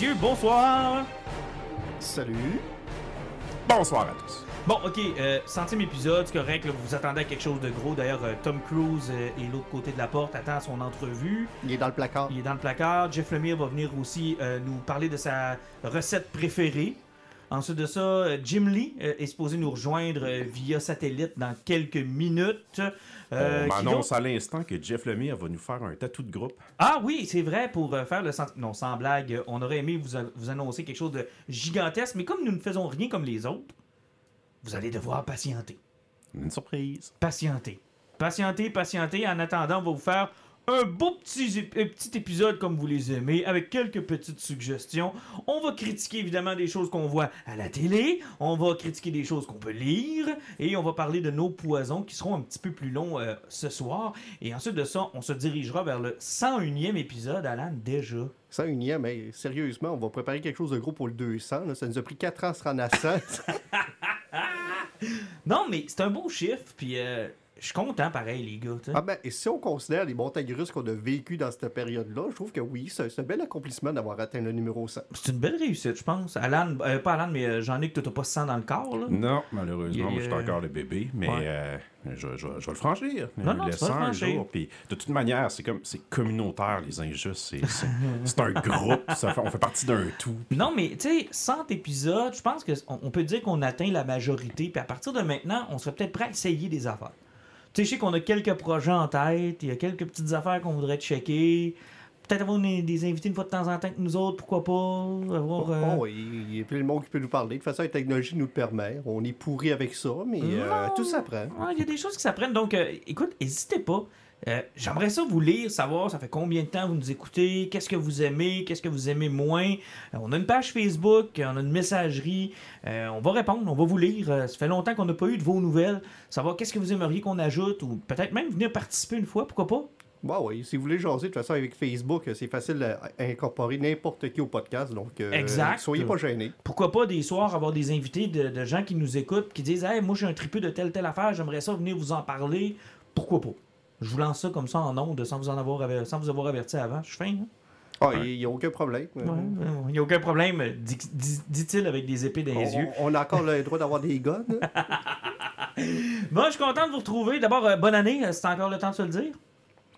Messieurs, bonsoir! Salut. Bonsoir à tous. Bon, ok, euh, centième épisode, c'est correct, là, vous vous attendez à quelque chose de gros. D'ailleurs, euh, Tom Cruise euh, est l'autre côté de la porte, attend son entrevue. Il est dans le placard. Il est dans le placard. Jeff Lemire va venir aussi euh, nous parler de sa recette préférée. Ensuite de ça, Jim Lee euh, est supposé nous rejoindre euh, via satellite dans quelques minutes. Euh, On d'autre? à l'instant que Jeff Lemire va nous faire un tatou de groupe. Ah oui, c'est vrai, pour euh, faire le. Non, sans blague, euh, on aurait aimé vous, vous annoncer quelque chose de gigantesque, mais comme nous ne faisons rien comme les autres, vous allez devoir patienter. Une surprise. Patienter. Patienter, patienter. En attendant, on va vous faire un beau petit, épisode comme vous les aimez, avec quelques petites suggestions. On va critiquer évidemment des choses qu'on voit à la télé, on va critiquer des choses qu'on peut lire, et on va parler de nos poisons qui seront un petit peu plus longs euh, ce soir. Et ensuite de ça, on se dirigera vers le 101e épisode, Alan, déjà. Ça, unième, mais sérieusement, on va préparer quelque chose de gros pour le 200. là. Ça nous a pris 4 ans à se rendre à 100. Non, mais c'est un beau chiffre, puis euh, je suis content pareil, les gars. tu ah ben, et si on considère les montagnes russes qu'on a vécues dans cette période-là, je trouve que oui, c'est un bel accomplissement d'avoir atteint le numéro 100. C'est une belle réussite, je pense. Alan, euh, pas Alan, mais euh, Jean-Luc, toi, t'as pas 100 dans le corps, là? Non, malheureusement, moi, je suis euh, encore le bébé, mais ouais. euh, je, je- je vais le franchir. Non, non, tu le ça un franchir. jour. Puis, de toute manière, c'est comme c'est communautaire, les injustes. C'est, un groupe. Ça fait- on fait partie d'un tout. Non, mais tu sais, 100 épisodes, je pense qu'on on peut dire qu'on atteint la majorité, puis à partir de maintenant, on serait peut-être prêt à essayer des affaires. Tu sais, je sais qu'on a quelques projets en tête, il y a quelques petites affaires qu'on voudrait checker. Peut-être avoir des, des invités une fois de temps en temps que nous autres, pourquoi pas. Avoir, euh, Oh, oui, il y a plein de monde qui peut nous parler. De toute façon, la technologie nous le permet. On est pourri avec ça, mais euh, tout s'apprend. Ouais, il y a des choses qui s'apprennent. Donc, euh, écoute, n'hésitez pas. Euh, J'aimerais ça vous lire, savoir ça fait combien de temps vous nous écoutez, qu'est-ce que vous aimez, qu'est-ce que vous aimez moins. Euh, on a une page Facebook, on a une messagerie. Euh, on va répondre, on va vous lire. Ça fait longtemps qu'on n'a pas eu de vos nouvelles. Savoir qu'est-ce que vous aimeriez qu'on ajoute ou peut-être même venir participer une fois, pourquoi pas? Bon, Bah oui, si vous voulez jaser, de toute façon, avec Facebook, c'est facile à incorporer n'importe qui au podcast. Donc, euh, Exact. soyez pas gênés. Pourquoi pas des soirs avoir des invités de, de gens qui nous écoutent, qui disent Hey, moi j'ai un tripeux de telle telle affaire, j'aimerais ça venir vous en parler. Pourquoi pas? Je vous lance ça comme ça en ondes sans vous en avoir aver- sans vous avoir averti avant. Je suis fin, hein? Ah, il n'y a aucun problème. Ouais, Il n'y a aucun problème, dit- dit- dit-il avec des épées dans les On, yeux. on a encore le droit d'avoir des guns. hein? Bon, je suis content de vous retrouver. D'abord, euh, bonne année, euh, c'est encore le temps de se le dire.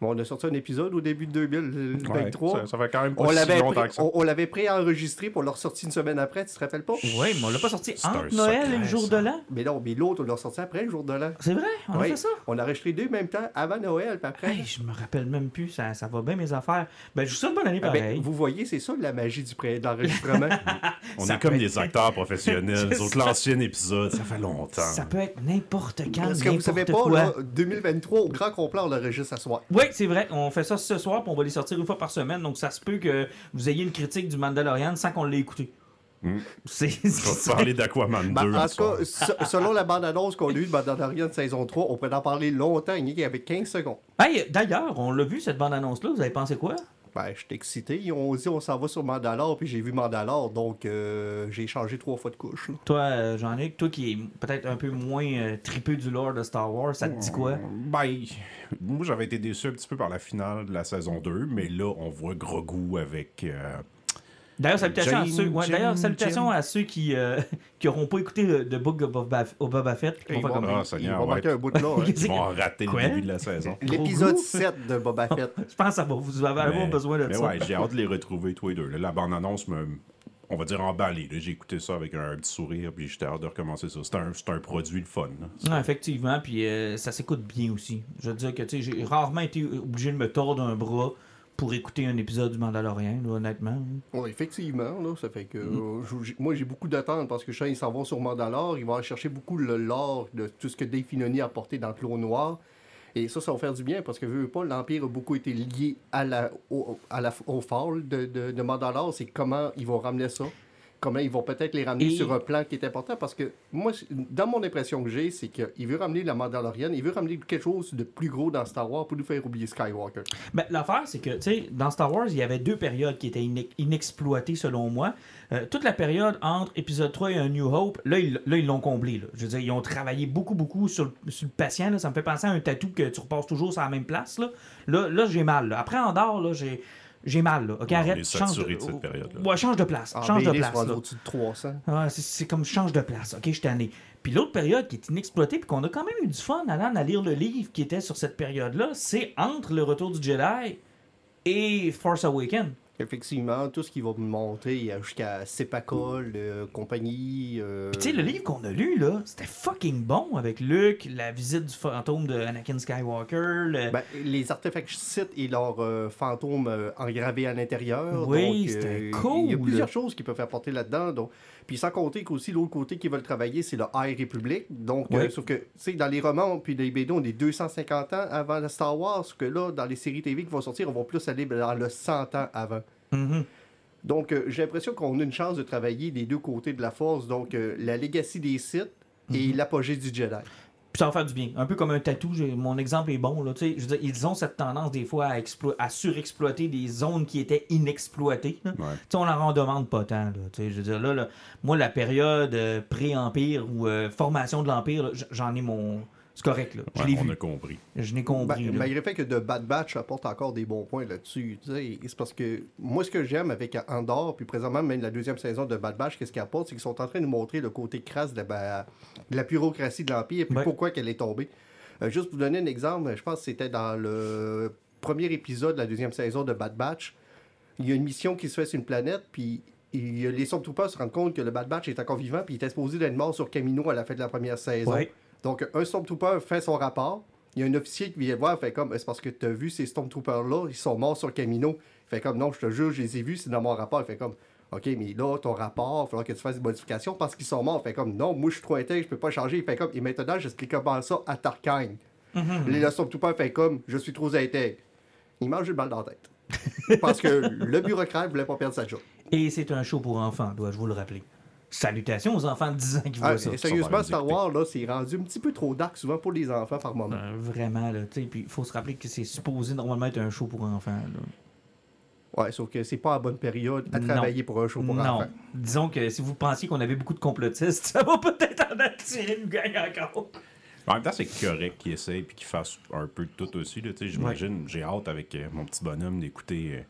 Bon, on a sorti un épisode au début de 2023. Ouais, ça, ça fait quand même pas on si l'avait longtemps pré- que ça. on, on l'avait préenregistré pour leur sortir une semaine après, tu te rappelles pas? Oui, mais on l'a pas sorti entre Noël et le jour ça. de l'an. Mais non, mais l'autre, on l'a sorti après le jour de l'an. C'est vrai, on a fait ça. On a enregistré deux en même temps, avant Noël, puis après. Hey, je me rappelle même plus, ça, ça va bien mes affaires. Ben, je vous souhaite bonne année Ah ben, pareil. vous voyez, c'est ça la magie du pré- de l'enregistrement. On ça est comme des être- acteurs professionnels. Autres, l'ancien épisode, ça fait longtemps. Ça peut être n'importe quand, Parce que vous savez n'importe pas, quoi. là, 2023, au grand complet, on l'enregistre à soir. Oui, c'est vrai. On fait ça ce soir, puis on va les sortir une fois par semaine. Donc, ça se peut que vous ayez une critique du Mandalorian sans qu'on l'ait écouté. Hmm. C'est. On va parler d'Aquaman 2. Ben, en tout cas, se- selon la bande-annonce qu'on a eue de Mandalorian de saison 3, on pourrait en parler longtemps, il y avait 15 secondes. Hey, d'ailleurs, on l'a vu cette bande-annonce-là. Vous avez pensé quoi? Ben, j'étais excité. Ils ont dit on s'en va sur Mandalore, puis j'ai vu Mandalore, donc euh, j'ai changé trois fois de couche. là. Toi, euh, Jean-Luc, toi qui es peut-être un peu moins euh, tripeux du lore de Star Wars, ça te dit quoi? Ben, moi j'avais été déçu un petit peu par la finale de la saison 2, mais là on voit Grogu avec. Euh, D'ailleurs, salutations à ceux, ouais, Jane, d'ailleurs, salutations à ceux qui euh, qui auront pas écouté le, The Book of Boba, of Boba Fett. Ils vont, comme- ils- Seigneur, ils vont ouais. manquer un bout de là. hein. Ils vont rater Quoi? le début de la saison. L'épisode Gros 7 de Boba Fett. Je pense que ça va, vous avoir Mais- besoin de mais ça. ouais, j'ai hâte de les retrouver tous les deux. Là, la bande-annonce me. On va dire emballé. J'ai écouté ça avec un petit sourire, puis j'étais hâte de recommencer ça. C'est un, c'est un produit le fun. Ouais, effectivement, puis euh, ça s'écoute bien aussi. Je veux dire que tu sais, j'ai rarement été obligé de me tordre un bras pour écouter un épisode du Mandalorian, là, honnêtement. Oui, effectivement, là, ça fait que Mm. euh, moi j'ai beaucoup d'attentes parce que je sais qu'ils s'en vont sur Mandalore, ils vont chercher beaucoup le lore de tout ce que Dave Filoni a apporté dans Clone Noir. Et ça, ça va faire du bien parce que veux, veux pas, l'Empire a beaucoup été lié à la, au, à la, au fall de, de, de Mandalore. C'est comment ils vont ramener ça. Comment ils vont peut-être les ramener Et- sur un plan qui est important parce que moi, dans mon impression que j'ai, c'est qu'il veut ramener la Mandalorienne, il veut ramener quelque chose de plus gros dans Star Wars pour nous faire oublier Skywalker. Ben, l'affaire, c'est que, tu sais, dans Star Wars, il y avait deux périodes qui étaient inex- inexploitées, selon moi. Euh, toute la période entre épisode 3 et A New Hope, là, ils là, ils l'ont comblé. Là. Je veux dire, ils ont travaillé beaucoup, beaucoup sur le, sur le patient. Là. Ça me fait penser à un tatou que tu repasses toujours sur la même place. Là, là, là, j'ai mal. Après, en dehors, là, j'ai... J'ai mal, là. OK, arrête. change saturé de cette période-là. Ouais, change de place. En change de place. là. au-dessus de 300. Ah, c'est- c'est comme change de place. OK, je suis tanné. Puis l'autre période qui est inexploitée, puis qu'on a quand même eu du fun allant à lire le livre qui était sur cette période-là, c'est entre le retour du Jedi et Force Awakens. Effectivement, tout ce qui va me monter euh, jusqu'à Sepacol, euh, compagnie. euh, Puis tu sais, le livre qu'on a lu, là, c'était fucking bon avec Luke, la visite du fantôme de Anakin Skywalker. le- ben, les artefacts sites et leurs euh, fantômes euh, engravés à l'intérieur. Oui, c'était cool. Il y a plusieurs choses qui peuvent apporter là-dedans. Donc... Puis sans compter qu'aussi l'autre côté qu'ils veulent travailler, c'est le High Republic. Donc, euh, sauf que, tu sais, dans les romans puis les BD, on est 250 ans avant la Star Wars. Que là, dans les séries TV qui vont sortir, on va plus aller dans le 100 ans avant. Mhm. Donc, euh, j'ai l'impression qu'on a une chance de travailler des deux côtés de la force. Donc, euh, la legacy des Sith et Mhm. l'apogée du Jedi. Puis ça va faire du bien. Un peu comme un tatou, mon exemple est bon. Là, tu sais. je veux dire, ils ont cette tendance des fois à, explo- à surexploiter des zones qui étaient inexploitées. là. Ouais. Tu sais, on leur en demande pas tant. Là, je veux dire, là, là, moi, la période euh, pré-empire ou euh, formation de l'empire, j'en ai mon. C'est correct, là. Je Ouais, l'ai on vu. a compris. Je n'ai Ben, compris. là. malgré le fait que de Bad Batch apporte encore des bons points là-dessus, c'est parce que moi, ce que j'aime avec Andorre, puis présentement, même la deuxième saison de Bad Batch, qu'est-ce qu'il apporte, c'est qu'ils sont en train de nous montrer le côté crasse de la, ben, de la bureaucratie de l'Empire, puis Ouais. pourquoi qu'elle est tombée. Euh, juste pour vous donner un exemple, je pense que c'était dans le premier épisode de la deuxième saison de Bad Batch. Il y a une mission qui se fait sur une planète, puis il- les Stormtroopers se rendent compte que le Bad Batch est encore vivant, puis il était supposé d'être mort sur Camino à la fin de la première saison. Ouais. Donc, un Stormtrooper fait son rapport. Il y a un officier qui vient le voir, fait comme, c'est parce que tu as vu ces Stormtroopers-là, ils sont morts sur Camino. Il fait comme, non, je te jure, je les ai vus, c'est dans mon rapport. Il fait comme, OK, mais là, ton rapport, il faudra que tu fasses des modifications parce qu'ils sont morts. Il fait comme, non, moi, je suis trop intègre, je peux pas changer. Il fait comme, et maintenant, j'explique comment ça à Tarkine. Mhm. Le Stormtrooper fait comme, je suis trop intègre. Il mange une balle dans la tête. parce que le bureaucrate voulait pas perdre sa job. Et c'est un show pour enfants, dois-je vous le rappeler. Salutations aux enfants de 10 ans qui voient Ah, ça. et ça sérieusement, Star. Wars, là, c'est rendu un petit peu trop dark souvent pour les enfants par moment. Euh, vraiment, là, tu sais, puis il faut se rappeler que c'est supposé normalement être un show pour enfants. là. Ouais, sauf que c'est pas la bonne période à Non. travailler pour un show pour non. enfants. Disons que si vous pensiez qu'on avait beaucoup de complotistes, ça va peut-être en attirer une gang encore. En même temps, c'est correct qu'ils essayent puis qu'ils fassent un peu de tout aussi. là, tu sais, J'imagine, j'ai hâte avec euh, mon petit bonhomme d'écouter euh,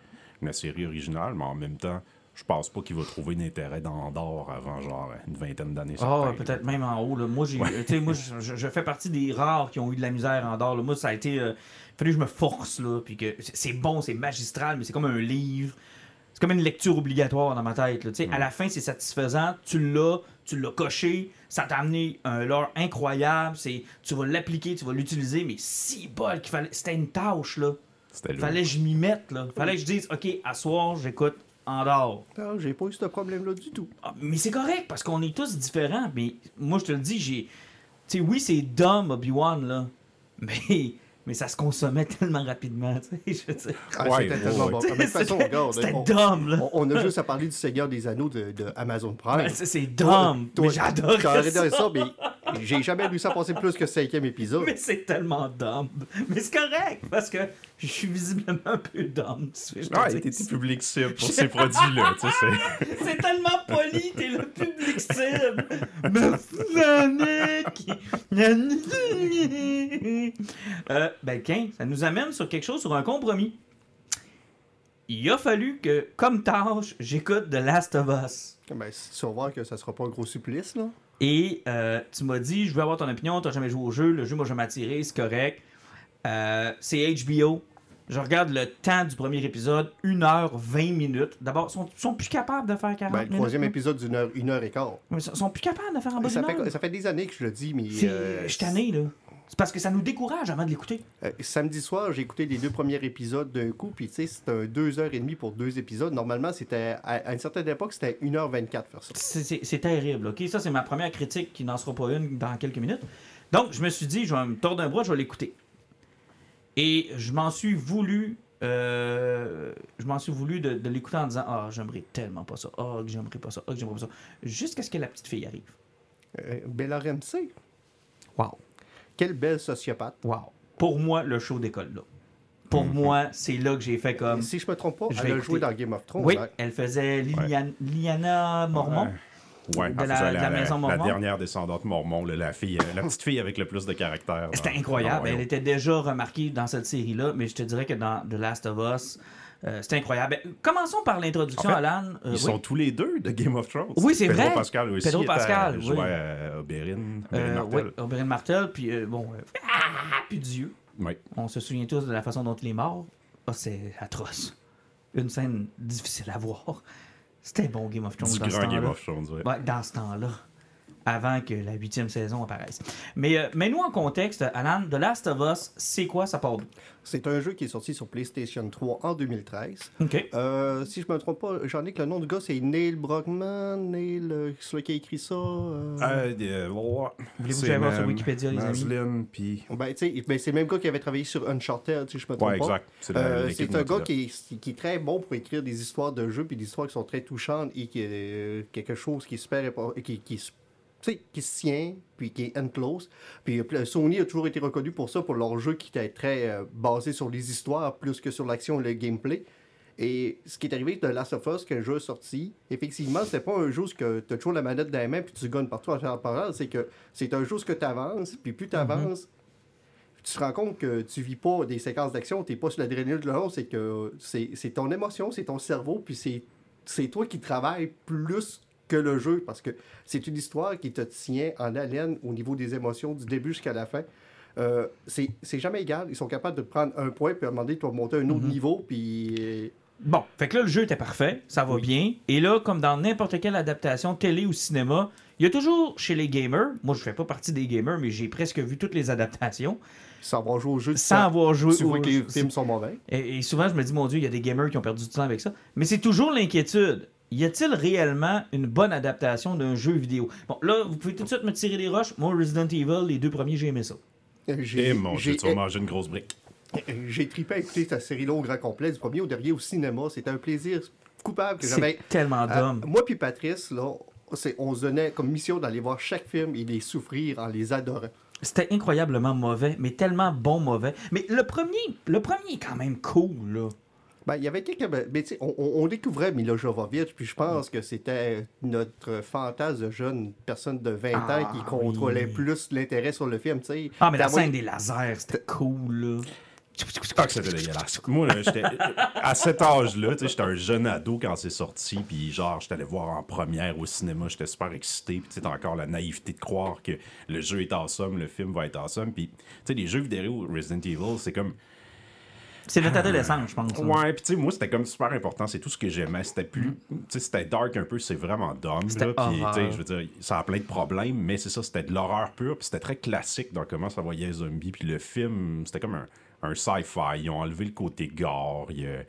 la série originale, mais en même temps, je pense pas qu'il va trouver d'intérêt dans Andorre avant genre une vingtaine d'années. Ah, certain, peut-être même en haut. Là. Moi, j'ai, moi je, fais partie des rares qui ont eu de la misère en là. Moi, ça a été. euh, Il fallait que je me force, là. Puis que c'est bon, c'est magistral, mais c'est comme un livre. C'est comme une lecture obligatoire dans ma tête. Là. Tu sais, À la fin, c'est satisfaisant. Tu l'as, tu l'as coché. Ça t'a amené un lore incroyable. C'est, tu vas l'appliquer, tu vas l'utiliser. Mais si bol qu'il fallait. C'était une tâche, là. Fallait que je m'y mette, là. Fallait que je dise, OK, à soir, j'écoute en dehors. Non, j'ai pas eu ce problème-là du tout. Ah, mais c'est correct parce qu'on est tous différents. Mais moi, je te le dis, j'ai. Tu sais, oui, c'est dumb, Obi-Wan, là. Mais, mais ça se consommait tellement rapidement, tu sais. Je veux dire. Ah, Ouais, c'était ouais, tellement ouais. bon. Mais de toute façon, regarde, c'était on, dumb, là. on- on a juste à parler du Seigneur des Anneaux de, de Amazon Prime. Ben, c'est dumb. Toi, mais j'adore ça. ça, mais j'ai jamais vu ça passer plus que cinquième épisode. Mais c'est tellement dumb. Mais c'est correct parce que je suis visiblement un peu te Ouais, dis. t'es public cible pour ces produits-là. tu sais, c'est- tellement poli, t'es le public cible. Me flanique. euh, ben, Ken, ça nous amène sur quelque chose, sur un compromis. Il a fallu que, comme tâche, j'écoute The Last of Us. Ben, tu vas voir que ça sera pas un gros supplice, là. Et euh, tu m'as dit, je veux avoir ton opinion, t'as jamais joué au jeu, le jeu, moi, je vais m'attirer, c'est correct. Euh, c'est HBO. Je regarde le temps du premier épisode, 1h20 minutes. D'abord, ils sont, sont plus capables de faire 40 Ben, le troisième là. épisode d'une heure, une heure et quart. Ils sont plus capables de faire en bas Ça fait, ça fait des années que je le dis, mais. Euh, Je suis tanné, là. C'est parce que ça nous décourage avant de l'écouter. Euh, samedi soir, j'ai écouté les deux premiers épisodes d'un coup, puis tu sais, c'était un 2h30 pour deux épisodes. Normalement, c'était à, à une certaine époque, c'était 1h24 faire ça. C'est terrible, OK? Ça, c'est ma première critique qui n'en sera pas une dans quelques minutes. Donc, je me suis dit, je vais me tordre un bras, je vais l'écouter. Et je m'en suis voulu... euh, je m'en suis voulu de, de l'écouter en disant Ah, j'aimerais tellement pas ça. Ah, que j'aimerais pas ça. Ah, que j'aimerais pas ça. Jusqu'à ce que la petite fille arrive. Euh, Bella Ramsey, Wow. quelle belle sociopathe. Wow. Pour moi, le show décolle là. Pour moi, c'est là que j'ai fait comme. Si je me trompe pas, je elle vais a écouter. joué dans Game of Thrones. Oui, elle faisait Lilian- Liana Mormon. Ouais, De elle la- faisait de la maison la Mormon? dernière descendante Mormon, là, la, fille, euh, la petite fille avec le plus de caractère. C'était dans- incroyable. Elle était déjà remarquée dans cette série-là, mais je te dirais que dans The Last of Us, euh, c'était incroyable. Ben, commençons par l'introduction, En fait, Alan. Euh, Ils oui. sont tous les deux de Game of Thrones. Oui, c'est Pedro vrai. Pascal aussi. Pedro Pascal, oui. Oberyn. Oberyn Euh, Martell. oui, Oberyn Martel, puis euh, bon, ah, puis Dieu. Oui. On se souvient tous de la façon dont il est mort. Ah, c'est atroce. Une scène difficile à voir. C'était bon Game of Thrones Du dans ce grand Game temps-là. of Thrones, ouais. Ouais, dans ce temps-là. Avant que la huitième saison apparaisse. Mais euh, mets-nous en contexte, Alan, The Last of Us, c'est quoi ça part? C'est un jeu qui est sorti sur PlayStation 3 en 2013. OK. Euh, si je me trompe pas, j'en ai que le nom du gars, c'est Neil Brockman. Neil, euh, celui qui a écrit ça. euh, Euh, euh, ouais. Voulez-vous que C'est j'aille voir sur Wikipédia, les amis? Puis... Ben, tu sais, ben, c'est le même gars qui avait travaillé sur Uncharted, si je me trompe Ouais, pas. exact. C'est Euh, un gars qui est, qui est très bon pour écrire des histoires de jeux puis des histoires qui sont très touchantes et qui est euh, quelque chose qui est super qui, qui, sais, qui se tient puis qui est close. Puis euh, Sony a toujours été reconnu pour ça, pour leur jeu qui était très euh, basé sur les histoires plus que sur l'action et le gameplay. Et ce qui est arrivé de Last of Us, qu'un jeu sorti, effectivement, c'est pas un jeu où tu as toujours la manette dans les mains puis tu gagnes partout en faire parole, c'est que c'est un jeu où tu avances, puis plus tu avances, tu te rends compte que tu vis pas des séquences d'action, tu n'es pas sur l'adrénaline de l'autre, c'est que c'est c'est ton émotion, c'est ton cerveau, puis c'est toi qui travailles plus que le jeu, parce que c'est une histoire qui te tient en haleine au niveau des émotions, du début jusqu'à la fin. Euh, c'est jamais égal. Ils sont capables de prendre un point puis à un moment donné, tu vas monter un autre niveau, puis... euh, Bon, fait que là, le jeu était parfait, ça va bien. Et là, comme dans n'importe quelle adaptation, télé ou cinéma, il y a toujours chez les gamers, moi je fais pas partie des gamers, mais j'ai presque vu toutes les adaptations, sans avoir joué au jeu. sans avoir joué Tu au- vois que les films sont mauvais. Et, et souvent, je me dis, mon Dieu, il y a des gamers qui ont perdu du temps avec ça. Mais c'est toujours l'inquiétude. Y a-t-il réellement une bonne adaptation d'un jeu vidéo? Bon, là, vous pouvez tout de suite me tirer des roches. Moi, Resident Evil, les deux premiers, j'ai aimé ça. Euh, Eh J'ai mon Dieu, j'ai- tu vas manger une grosse brique. j'ai trippé à écouter cette série-là au grand complet, du premier au dernier au cinéma. C'était un plaisir coupable que j'avais. C'est tellement Euh, d'hommes. moi puis Patrice, là, c'est- on se donnait comme mission d'aller voir chaque film et les souffrir en les adorant. C'était incroyablement mauvais, mais tellement bon mauvais. Mais le premier, le premier est quand même cool, là. Ben, il y avait quelques. ben, tu sais, on, on- découvrait Mila Jovovich, puis je pense que c'était notre fantasme de jeune personne de 20 ans Ah, qui contrôlait oui. plus l'intérêt sur le film, tu sais. Ah, mais la scène des lasers, c'était cool, là. Ah, que c'était dégueulasse. Moi, là, j'étais. À cet âge-là, tu sais, j'étais un jeune ado quand c'est sorti, puis genre, j'étais allé voir en première au cinéma, j'étais super excité, puis tu sais, t'as encore la naïveté de croire que le jeu est awesome, le film va être awesome, puis tu sais, les jeux vidéo Resident Evil, c'est comme. C'est notre adolescence, je pense. là. Ouais, puis tu sais, moi, c'était comme super important, c'est tout ce que j'aimais. C'était plus. Tu sais, c'était dark un peu, c'est vraiment dumb. Puis, tu sais, je veux dire, ça a plein de problèmes, mais c'est ça, c'était de l'horreur pure, puis c'était très classique dans comment ça voyait les zombies. Puis le film, c'était comme un, un sci-fi. Ils ont enlevé le côté gore. Il y a-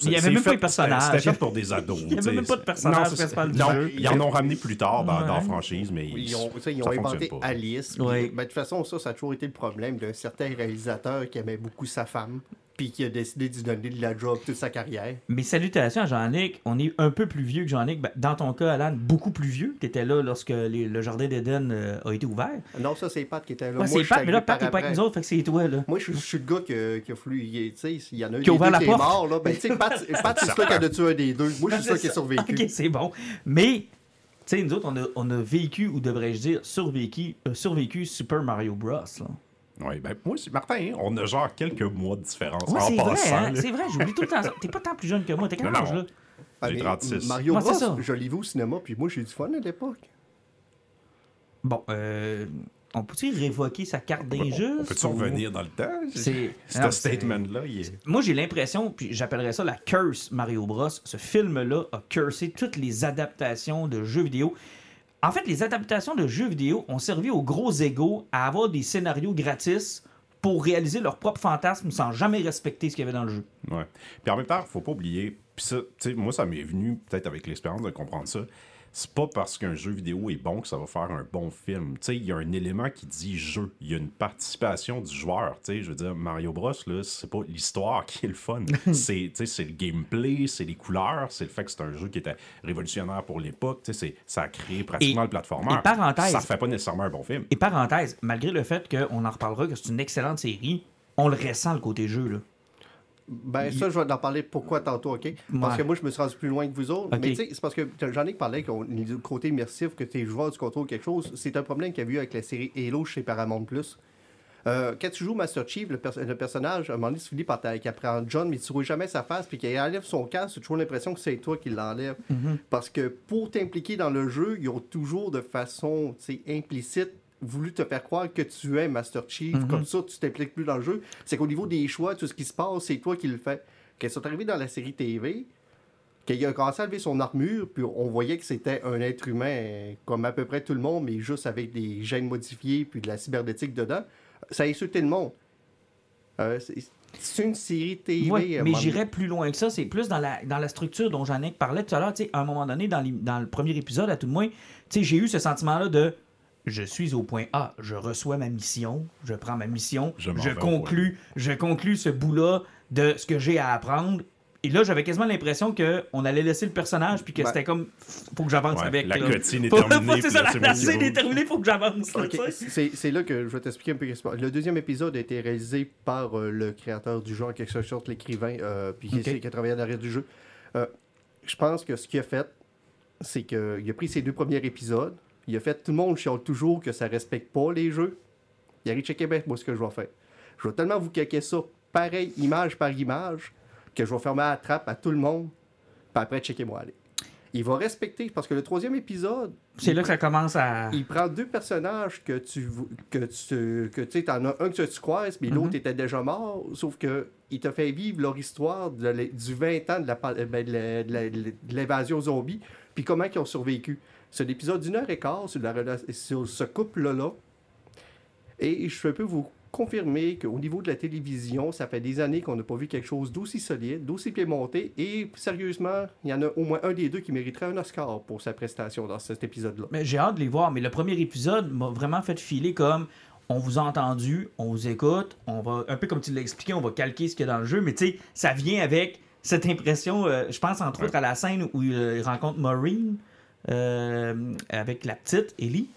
Il y avait même pas de personnages. C'était fait pour des ados. Il y avait même pas de personnage Non, c'est- principal du jeu. Ils en ont ramené plus tard dans, dans la franchise, mais Ils ont, sais, ils ça ont inventé pas. Alice. puis, ben, de toute façon, ça, ça a toujours été le problème d'un certain réalisateur qui aimait beaucoup sa femme, puis qui a décidé de lui donner de la job toute sa carrière. Mais salutations à Jean-Nic. On est un peu plus vieux que Jean-Nic. Ben, dans ton cas, Alan, beaucoup plus vieux. Tu étais là lorsque les- le jardin d'Éden euh, a été ouvert. Non, ça, c'est Pat qui était là. Ouais, Moi, c'est Pat, mais là, Pat n'est pas avec nous autres, fait que c'est toi, là. Moi, je, je suis le gars qui a, qui a fallu. il- Tu sais, il y en a un Qui a ouvert la qui porte. est mort, là. Ben, tu sais, Pat, Pat c'est toi qui a tué un des deux? Moi, je suis sûr qui a survécu. Ok, c'est bon. Mais, tu sais, nous autres, on a, on a vécu, ou devrais-je dire, survécu, euh, survécu Super Mario Bros. Là. Oui, ben moi aussi, Martin, hein, on a genre quelques mois de différence Ouais, en c'est vrai, passant. hein? C'est vrai, j'oublie tout le temps ça. T'es pas tant plus jeune que moi. T'es quel âge, là? Ah, J'ai mais 36. Mario c'est Bros, ça. je l'ai vu au cinéma, puis moi, j'ai eu du fun à l'époque. Bon, euh, on peut-tu révoquer sa carte d'injuste? On peut-tu ou- revenir dans le temps? C'est- Ce c'est- statement-là, il est... Moi, j'ai l'impression, puis j'appellerais ça la curse Mario Bros. Ce film-là a cursé toutes les adaptations de jeux vidéo. En fait, les adaptations de jeux vidéo ont servi aux gros égaux à avoir des scénarios gratis pour réaliser leur propre fantasme sans jamais respecter ce qu'il y avait dans le jeu. Ouais. Puis en même temps, faut pas oublier, puis ça, moi, ça m'est venu peut-être avec l'expérience de comprendre ça. C'est pas parce qu'un jeu vidéo est bon que ça va faire un bon film. Tu sais, il y a un élément qui dit jeu. Il y a une participation du joueur. Tu sais, je veux dire, Mario Bros, là, c'est pas l'histoire qui est le fun. c'est, le gameplay, c'est les couleurs, c'est le fait que c'est un jeu qui était révolutionnaire pour l'époque. Tu sais, c'est- ça a créé pratiquement Et- le platformer. et parenthèse- ça fait pas nécessairement un bon film. Et parenthèse, malgré le fait qu'on en reparlera, que c'est une excellente série, on le ressent le côté jeu. Là. Ben, ça, je vais en parler pourquoi tantôt, OK? Parce Ouais. que moi, je me suis rendu plus loin que vous autres. Mais tu sais, c'est parce que j'en ai parlé qu'on du côté immersif, que tu es joueur du contrôle quelque chose. C'est un problème qu'il y a eu avec la série Halo chez Paramount Plus. Euh, quand tu joues Master Chief, le, perso- le personnage, à un moment donné, tu finis par qu'il apprend John, mais tu vois jamais sa face, puis qu'il enlève son casque, tu as toujours l'impression que c'est toi qui l'enlève. Parce que pour t'impliquer dans le jeu, ils ont toujours de façon tu sais, implicite voulu te faire croire que tu es Master Chief. Comme ça, tu t'impliques plus dans le jeu. C'est qu'au niveau des choix, tout ce qui se passe, c'est toi qui le fais. Quand ils sont arrivés dans la série TV, qu'il a commencé à lever son armure, puis on voyait que c'était un être humain comme à peu près tout le monde, mais juste avec des gènes modifiés puis de la cybernétique dedans, ça a insulté le monde. Euh, c'est- une série TV. Ouais, mais j'irais plus loin que ça. C'est plus dans la, dans la structure dont Jeannick parlait tout à l'heure. À un moment donné, dans, les- dans le premier épisode, à tout de moins, j'ai eu ce sentiment-là de je suis au point A, je reçois ma mission, je prends ma mission, Je je, conclus, je conclus ce bout-là de ce que j'ai à apprendre. Et là, j'avais quasiment l'impression qu'on allait laisser le personnage, puis que Ben, c'était comme, faut que j'avance Ouais, avec. la cotine est Faut- faut- terminée, C'est ça, là, la, est terminée, faut que j'avance. C'est c'est là que je vais t'expliquer un peu ce qui se passe. Le deuxième épisode a été réalisé par euh, le créateur du jeu, en quelque sorte l'écrivain, euh, puis qui a travaillé derrière du jeu. Euh, je pense que ce qu'il a fait, c'est qu'il a pris ses deux premiers épisodes, il a fait tout le monde chiale toujours que ça respecte pas les jeux. Il a dit checker bien moi ce que je vais faire. Je vais tellement vous caquer ça, pareil, image par image, que je vais fermer la trappe à tout le monde, puis après, checkez-moi aller. Il va respecter, parce que le troisième épisode, C'est là que ça commence à. il prend deux personnages que tu que tu que tu t'en as un que tu croises mais l'autre était déjà mort sauf que il te fait vivre leur histoire de du 20 ans de pa- euh, ben, de la- de la- de l'invasion zombie puis comment ils ont survécu c'est un épisode d'une heure et quart sur, la rela- sur ce couple là et je peux vous confirmer qu'au niveau de la télévision, ça fait des années qu'on n'a pas vu quelque chose d'aussi solide, d'aussi bien monté. Et sérieusement, il y en a au moins un des deux qui mériterait un Oscar pour sa prestation dans cet épisode-là. Mais j'ai hâte de les voir, mais le premier épisode m'a vraiment fait filer comme on vous a entendu, on vous écoute, on va un peu comme tu l'as expliqué, on va calquer ce qu'il y a dans le jeu, mais tu sais, ça vient avec cette impression, euh, je pense entre autres à la scène où euh, il rencontre Maureen euh, avec la petite Ellie.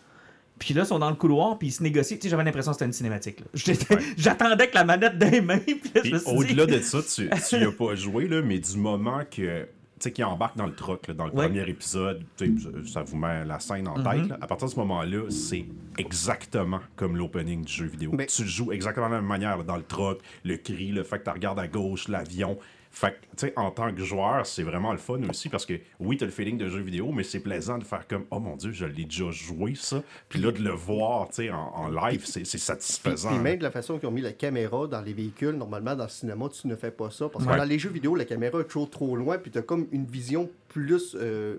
Puis là, ils sont dans le couloir, puis ils se négocient. Tu sais, j'avais l'impression que c'était une cinématique. J'attendais que la manette les mains, au-delà de ça, tu tu y as pas joué, là, mais du moment que. Tu sais, qu'il embarque dans le truck, là, dans le Ouais. premier épisode, tu sais, ça vous met la scène en tête. là. À partir de ce moment-là, c'est exactement comme l'opening du jeu vidéo. Mais- Tu le joues exactement de la même manière, là, dans le truck, le cri, le fait que tu regardes à gauche, l'avion. Fait que, tu sais, en tant que joueur, c'est vraiment le fun aussi parce que, oui, t'as le feeling de jeu vidéo, mais c'est plaisant de faire comme, oh mon dieu, je l'ai déjà joué, ça. Puis là, de le voir, tu sais, en, en live, c'est Puis, satisfaisant. puis là. même de la façon qu'ils ont mis la caméra dans les véhicules, normalement dans le cinéma, tu ne fais pas ça. Parce que Ouais. dans les jeux vidéo, la caméra est toujours trop loin, puis tu as comme une vision plus. euh,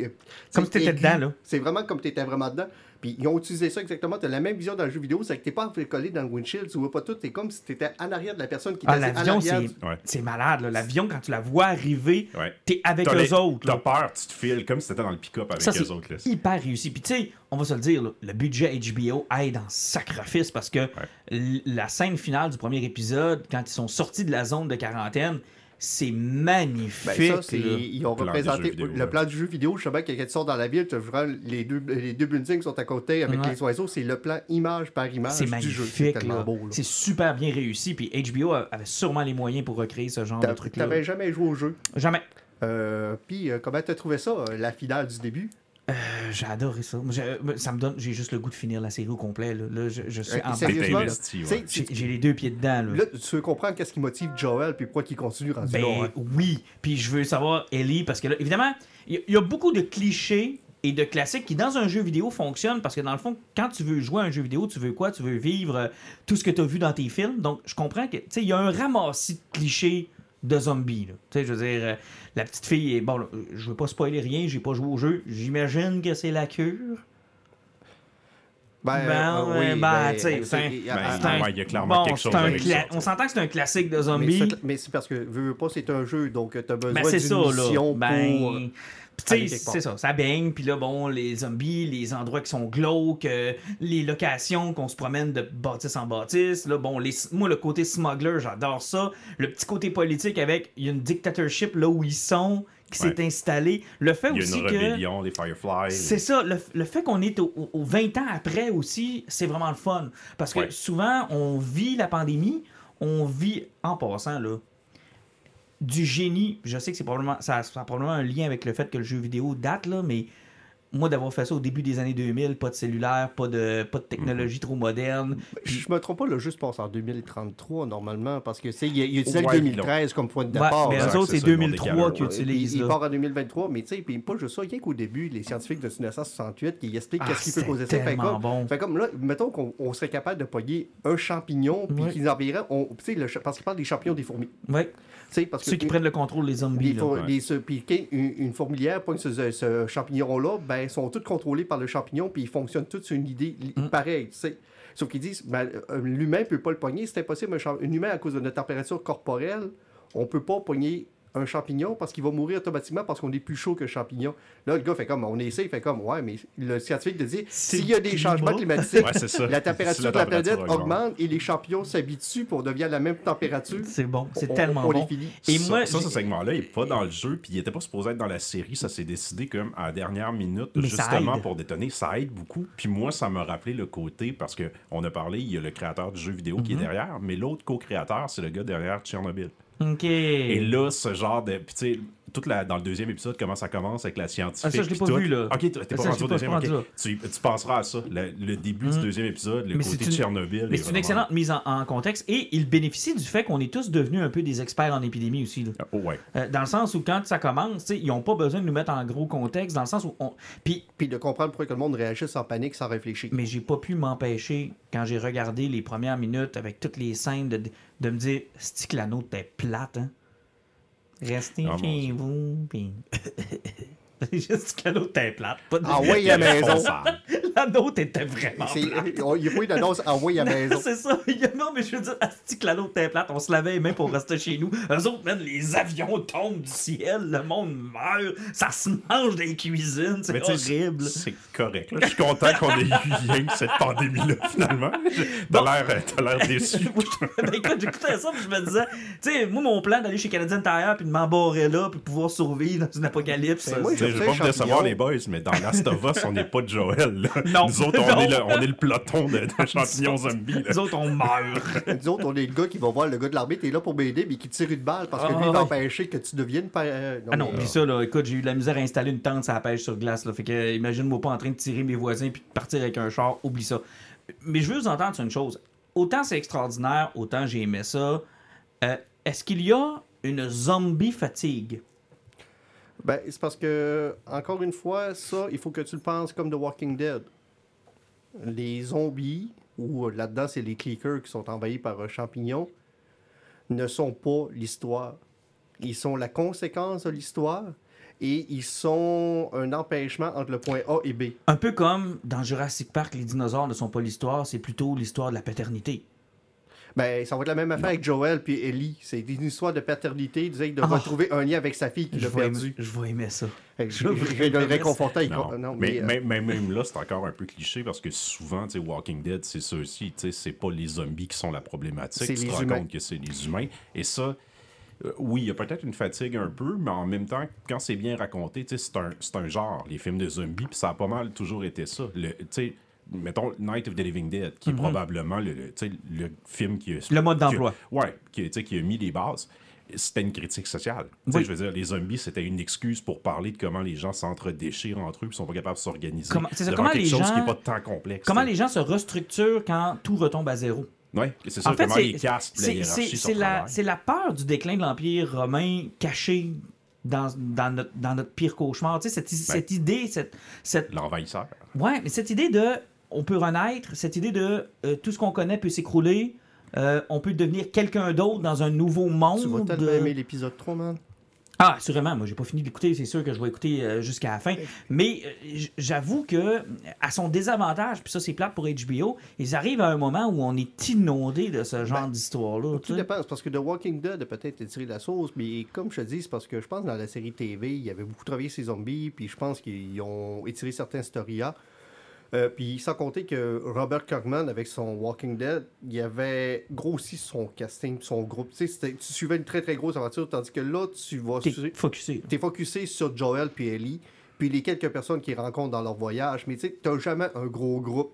euh, Comme si t'étais dedans, là. C'est vraiment comme tu étais vraiment dedans. Puis ils ont utilisé ça exactement. Tu as la même vision dans le jeu vidéo, c'est que tu pas collé dans le windshield, tu vois pas tout. C'est comme si tu étais en arrière de la personne qui Ah, l'avion, c'est du- Ouais. c'est malade. là. L'avion, quand tu la vois arriver, Ouais. t'es avec T'as eux les- autres. T'as peur, tu te files comme si t'étais dans le pick-up avec Ça, les c'est autres. Là. hyper réussi. Puis, tu sais, on va se le dire, là, le budget HBO aide en sacrifice parce que la scène finale du premier épisode, quand ils sont sortis de la zone de quarantaine, c'est magnifique. Ben, ça, c'est- là. ils ont Plan du représenté jeu vidéo, le ouais. plan du jeu vidéo. Justement, quand tu sors dans la ville, tu vois les deux, les deux buildings sont à côté avec Ouais. les oiseaux. C'est le plan image par image C'est du jeu. C'est magnifique. tellement là. beau. là. C'est super bien réussi. Puis HBO avait sûrement les moyens pour recréer ce genre de truc-là. T'avais jamais joué au jeu? Jamais. Euh, Puis, euh, comment t'as trouvé ça, euh, la finale du début? Euh, j'ai adoré ça. Ça me donne, j'ai juste le goût de finir la série au complet. Là, Là, je, je suis Euh, en ouais. J'ai les deux pieds dedans. Là. Là, tu veux comprendre qu'est-ce qui motive Joel puis pourquoi il continue rendu Ben hein? oui, puis je veux savoir Ellie parce que là, évidemment, il y, il y a beaucoup de clichés et de classiques qui dans un jeu vidéo fonctionnent parce que dans le fond, quand tu veux jouer à un jeu vidéo, tu veux quoi? Tu veux vivre euh, tout ce que tu as vu dans tes films. Donc je comprends que tu sais, il y a un ramassis de clichés de zombies. là. Tu sais, je veux dire, euh, la petite fille est. Bon, là, je veux pas spoiler rien, j'ai pas joué au jeu. J'imagine que c'est la cure. Ben, Ben, euh, ouais, oui, ben, ben, tu sais, c'est- c'est un- il y a- Ben, C'est un- ouais, il y a clairement bon, quelque c'est chose un avec ça, On s'entend que c'est un classique de zombies. Mais c'est parce que, veux, veux pas, c'est un jeu, donc tu as besoin Ben, c'est d'une mission Ben, pour... c'est ça, ça baigne, puis là, bon, les zombies, les endroits qui sont glauques, euh, les locations qu'on se promène de bâtisse en bâtisse, là, bon, les, moi, le côté smuggler, j'adore ça. Le petit côté politique avec, il y a une dictatorship là où ils sont, qui s'est Ouais. installée. Le fait Il y a aussi une que... les Fireflies. C'est ça, le, le fait qu'on est au, au- au 20 ans après aussi, c'est vraiment le fun. Parce que Ouais. souvent, on vit la pandémie, on vit, en passant, là, du génie. Je sais que c'est probablement, ça, ça a probablement un lien avec le fait que le jeu vidéo date, là, mais moi, d'avoir fait ça au début des années 2000, pas de cellulaire, pas de, pas de technologie trop moderne. Je me trompe pas, le jeu se passe en 2033 normalement, parce que c'est il, Ouais, 2013 comme point de Ouais, départ. mais eux autres, c'est c'est ça, ils vont 2003 décaler, qu'ils ouais. Il, utilisent. il là. part en 2023, mais tu sais, puis pas juste ça, rien qu'au début, les scientifiques de 1968 qui expliquent Ah, qu'est-ce qui peut c'est causer ça. Fait comme, bon. fait comme là, mettons qu'on on serait capable de pogner un champignon, puis Ouais. qu'ils enverraient, on, tu sais, le parce qu'ils parlent des champignons des fourmis. Ouais. Parce que Ceux qui prennent le contrôle des zombies. là. Ouais. quand une, une fourmilière ce, ce champignon-là, ben, ils sont tous contrôlés par le champignon, puis ils fonctionnent tous sur une idée Mm. pareille, tu sais. Sauf qu'ils disent, ben, euh, l'humain peut pas le pogner, c'est impossible. Un, humain, à cause de notre température corporelle, on peut pas pogner un champignon parce qu'il va mourir automatiquement parce qu'on est plus chaud que le champignon. Là, le gars fait comme, on essaie, il fait comme, ouais, mais le scientifique te dit, s'il y a des changements climatiques, Ouais, la Si température de la planète augmente et les champignons s'habituent pour devenir à la même température. C'est bon, c'est tellement on bon. finit. Et ça, moi, ça, ce segment-là, il n'est pas dans le jeu, puis il était pas supposé être dans la série. Ça s'est décidé comme à la dernière minute, Mais justement pour détonner. Ça aide beaucoup. Puis moi, ça m'a rappelé le côté, parce que on a parlé, il y a le créateur du jeu vidéo Mhm. qui est derrière, mais l'autre co-créateur, c'est le gars derrière Tchernobyl. Et là, ce genre de. Puis tu sais, toute la, dans le deuxième épisode, comment ça commence avec la scientifique. Ah, ça, je l'ai pas tout. vu, là. Ok, t'es pas rendu au pas- deuxième. Tu, tu penseras à ça. Le, le début du Mhm. deuxième épisode, le Mais côté une- Tchernobyl. Mais est c'est une excellente mise en, en contexte et il bénéficie du fait qu'on est tous devenus un peu des experts en épidémie aussi. là. Oh, ouais. Euh, dans le sens où quand ça commence, ils n'ont pas besoin de nous mettre en gros contexte, dans le sens où on. Puis, Puis de comprendre pourquoi que le monde réagisse en panique sans réfléchir. mais j'ai pas pu m'empêcher, quand j'ai regardé les premières minutes avec toutes les scènes, de, de me dire c'est que la nôtre était plate, hein? Restez mon chez vous, puis. Juste que la nôtre était plate. Pas de... Ah ouais, à la maison. La nôtre était vraiment C'est- plate. Il n'y a pas eu d'annonce envoyée à la maison. C'est ça. Il y a- Non, mais je veux dire, asti que la nôtre était plate. On se lavait les mains pour rester chez nous. Eux autres, man, les avions tombent du ciel. Le monde meurt. Ça se mange dans les cuisines. C'est horrible. C'est correct. là. Je suis content qu'on ait eu rien que cette pandémie-là, finalement. T'as Bon. l'air t'as l'air déçu. Ben, écoute, j'écoutais ça, puis je me disais, tu sais, moi, mon plan d'aller chez Canadian Tire, puis de m'embarrer là, puis de pouvoir survivre dans une apocalypse. Ben, moi, Je vais pas vous décevoir, les boys, mais dans Last of Us, on n'est pas de Joël. là. Non. Nous autres, on, Non. Est, le, on est le peloton de, de champignons zombies. là. les autres, on meurt. Nous autres, on est le gars qui va voir le gars de l'armée, t'es là pour m'aider, mais qui tire une balle parce que Ah, lui, il va empêcher que tu deviennes pas. euh, Ah non, mais, puis ça, là, écoute, j'ai eu de la misère à installer une tente à la pêche sur glace, là. Fait que, imagine-moi pas en train de tirer mes voisins puis de partir avec un char, oublie ça. Mais je veux vous entendre sur une chose. Autant c'est extraordinaire, autant j'ai aimé ça. Euh, Est-ce qu'il y a une zombie fatigue? Ben, c'est parce que, encore une fois, ça, il faut que tu le penses comme The Walking Dead. Les zombies, ou euh, là-dedans, c'est les clickers qui sont envahis par un champignon, ne sont pas l'histoire. Ils sont la conséquence de l'histoire et ils sont un empêchement entre le point A et B. Un peu comme dans Jurassic Park, les dinosaures ne sont pas l'histoire, c'est plutôt l'histoire de la paternité. Ben, ça va être la même affaire avec Joel puis Ellie. C'est une histoire de paternité, disait, de Ah. retrouver un lien avec sa fille qu'il Je a vais, perdu. aimer, je vais aimer ça. Fait que Je vais le réconforter. avec- Non. non, mais, mais, euh, mais- mais même là, c'est encore un peu cliché parce que souvent, tu sais, Walking Dead, c'est ça aussi. tu sais, C'est pas les zombies qui sont la problématique. C'est tu te les rends humains. compte que c'est les humains. Et ça, euh, oui, il y a peut-être une fatigue un peu, mais en même temps, quand c'est bien raconté, tu sais, c'est un, c'est un genre, les films de zombies, puis ça a pas mal toujours été ça. Le- Tu sais, mettons Night of the Living Dead, qui est probablement le, le- le film qui a... Mhm. Le mode d'emploi. Ouais, qui, qui a mis les bases. C'était une critique sociale. Oui. Je veux dire, les zombies, c'était une excuse pour parler de comment les gens s'entre-déchirent entre eux et sont pas capables de s'organiser. Comment- c'est ça, devant comment quelque les chose gens- qui n'est pas tant complexe. Comment les gens se restructurent quand tout retombe à zéro? Ouais, c'est ça, comment c'est ils cassent la c'est- hiérarchie c'est- la, travail. c'est la peur du déclin de l'Empire romain cachée dans, dans, notre, dans notre pire cauchemar. Tu sais, cette, cette idée, cette, cette, L'envahisseur. ouais, mais cette idée de on peut renaître, cette idée de euh, tout ce qu'on connaît peut s'écrouler, Euh, on peut devenir quelqu'un d'autre dans un nouveau monde. Tu vas tellement euh, aimer l'épisode 3, man. Ah, assurément. Moi, j'ai pas fini d'écouter. C'est sûr que je vais écouter jusqu'à la fin. Mais j'avoue que, à son désavantage, puis ça, c'est plate pour HBO, ils arrivent à un moment où on est inondé de ce genre Ben, d'histoire-là. Tout dépend. Parce que The Walking Dead a peut-être tiré la sauce, mais comme je te dis, c'est parce que je pense que dans la série TV, il y avait beaucoup travaillé ces zombies, puis je pense qu'ils ont étiré certains storya. Euh, puis sans compter que Robert Kirkman, avec son Walking Dead, il avait grossi son casting, son groupe. Tu sais, c'était- tu suivais une très très grosse aventure, tandis que là, tu vas T'es suivre- focusé. T'es focusé sur Joel puis Ellie, puis les quelques personnes qu'ils rencontrent dans leur voyage, mais tu sais, t'as jamais un gros groupe.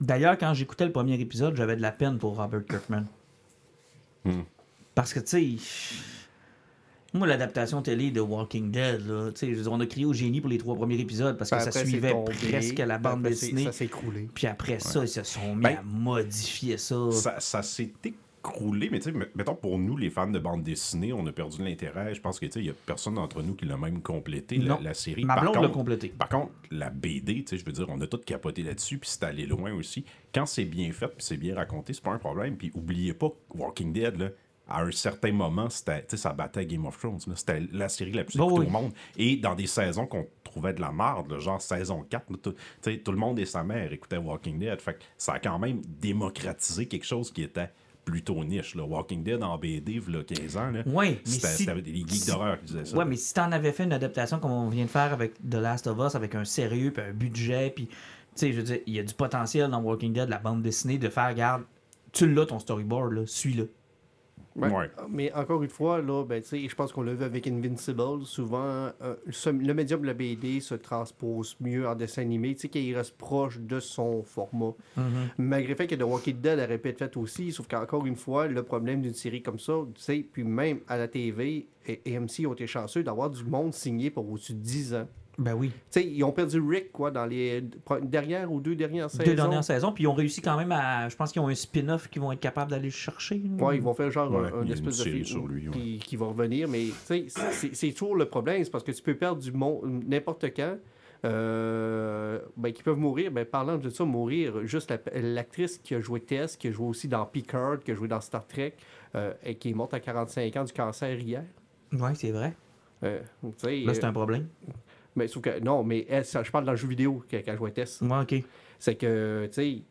D'ailleurs, quand j'écoutais le premier épisode, j'avais de la peine pour Robert Kirkman. Hmm. Parce que, tu sais, moi, l'adaptation télé de Walking Dead, là, on a crié au génie pour les trois premiers épisodes parce que ça suivait tombé, presque la bande après, dessinée. Ça s'est écroulé. Puis après ça, ils se sont mis Ben, à modifier ça. Ça, ça s'est écroulé, mais tu sais, met- mettons pour nous, les fans de bande dessinée, on a perdu l'intérêt. Je pense que il y a personne d'entre nous qui l'a même complété, la, Non. la série. Ma blonde l'a complété. Par contre, la BD, tu sais, je veux dire, on a tout capoté là-dessus, puis c'est allé loin aussi. Quand c'est bien fait, puis c'est bien raconté, c'est pas un problème. Puis oubliez pas, Walking Dead, là, à un certain moment, c'était, ça battait Game of Thrones. C'était la série la plus Bah écoutée oui. au monde. Et dans des saisons qu'on trouvait de la marde, là, genre saison 4, là, tout, tout le monde et sa mère écoutaient Walking Dead. Fait que ça a quand même démocratisé quelque chose qui était plutôt niche. Là. Walking Dead en BD, il y a 15 ans, là, Ouais, c'était, si- des geeks d'horreur qui disaient ça. Ouais, mais si t'en avais fait une adaptation comme on vient de faire avec The Last of Us, avec un sérieux, puis un budget, puis, tu sais, je veux dire, il y a du potentiel dans Walking Dead, la bande dessinée, de faire, regarde, tu l'as ton storyboard, là, suis-le. Ouais. Ouais. Mais encore une fois, là, ben, tu sais, je pense qu'on l'a vu avec Invincible. Souvent, euh, ce- le médium de la BD se transpose mieux en dessin animé, tu sais, qu'il reste proche de son format. Malgré le fait que The Walking Dead aurait pu être fait aussi, sauf qu'encore une fois, le problème d'une série comme ça, tu sais, puis même à la TV, et AMC ont été chanceux d'avoir du monde signé pour au-dessus de 10 ans. Ben oui. Tu sais, ils ont perdu Rick, quoi, dans les dernières ou deux dernières saisons. Deux dernières saisons, puis ils ont réussi quand même à. Je pense qu'ils ont un spin-off qu'ils vont être capables d'aller chercher. Ouais, ils vont faire genre Ouais, un, un il y a espèce une de série film sur lui, ouais. qui, qui va revenir, mais tu sais, c'est- toujours le problème, c'est parce que tu peux perdre du monde n'importe quand. Euh, ben, qui peuvent mourir. Ben, parlant de ça, mourir, juste la- l'actrice qui a joué Tess, qui a joué aussi dans Picard, qui a joué dans Star Trek, euh, et qui est morte à 45 ans du cancer hier. Ouais, c'est vrai. Euh, Là, c'est un problème. Mais sauf que, non, mais elle, ça, je parle dans le jeu vidéo qu'elle jouait Tess. Ouais, ok. C'est que, tu sais,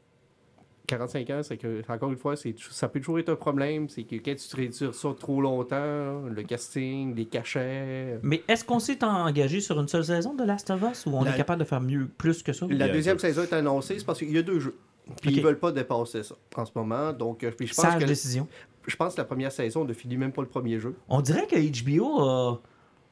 45 ans, c'est que, encore une fois, ça peut toujours être un problème. C'est que quand tu te réduis ça trop longtemps, le casting, les cachets. Mais est-ce qu'on s'est engagé sur une seule saison de Last of Us ou on La- est capable de faire mieux, plus que ça? La deuxième saison est annoncée, c'est parce qu'il y a deux jeux. Puis Ok. ils veulent pas dépasser ça en ce moment. Donc, euh, je pense, Sage que, décision. je pense que la première saison ne finit même pas le premier jeu. On dirait que HBO a,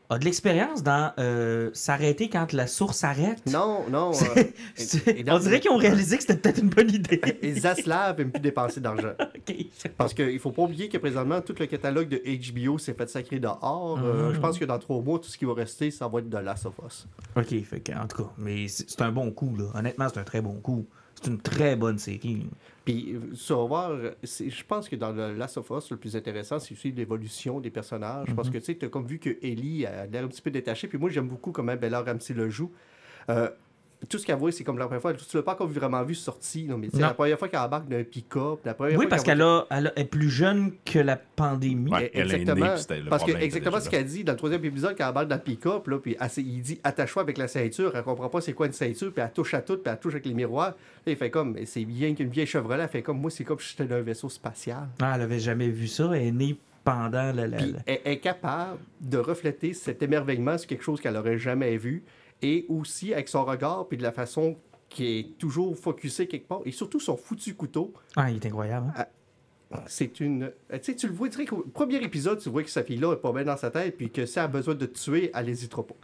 a de l'expérience dans euh, s'arrêter quand la source arrête. Non, non. euh, C'est- et- et dans- on dirait qu'ils ont réalisé que c'était peut-être une bonne idée. et Zaslav aime plus dépenser d'argent. Ok. Parce qu'il faut pas oublier que présentement, tout le catalogue de HBO s'est fait sacrer dehors. Euh, Mhm. je pense que dans trois mois, tout ce qui va rester, ça va être de Last of Us. Ok, fait que, en tout cas, mais c'est un bon coup, là. Honnêtement, c'est un très bon coup. C'est une très bonne série. Puis, c'est- je pense que dans le Last of Us, le plus intéressant, c'est aussi l'évolution des personnages. Parce que, tu sais, comme vu que Ellie a l'air un petit peu détachée. Puis moi, j'aime beaucoup comment Bella Ramsey le joue. Euh, tout ce qu'elle voit, c'est comme la première fois. Tu l'as pas encore vraiment vu sorti. Non, mais c'est la première fois qu'elle embarque d'un pick-up. La première Oui, fois parce qu'elle qu'elle a, elle a- elle est plus jeune que la pandémie. Ouais. elle est née, Exactement. parce que exactement ce qu'elle dit dans le troisième épisode, quand elle embarque dans le pick-up, là, puis elle il dit attache-toi avec la ceinture. Elle comprend pas c'est quoi une ceinture, puis elle touche à tout, puis elle touche avec les miroirs. Là, il fait comme, c'est bien qu'une vieille Chevrolet. Elle fait comme, moi, c'est comme si j'étais dans un vaisseau spatial. Ah, elle avait jamais vu ça. Elle est née pendant la. la- Puis la- elle est capable de refléter cet émerveillement sur quelque chose qu'elle aurait jamais vu. Et aussi avec son regard, puis de la façon qui est toujours focusée quelque part. Et surtout son foutu couteau. Ah, il est incroyable. hein. C'est une. euh, Tu sais, tu le vois, tu qu'au premier épisode, tu vois que sa fille-là est pas bien dans sa tête, puis que si elle a besoin de tuer, elle n'hésitera pas.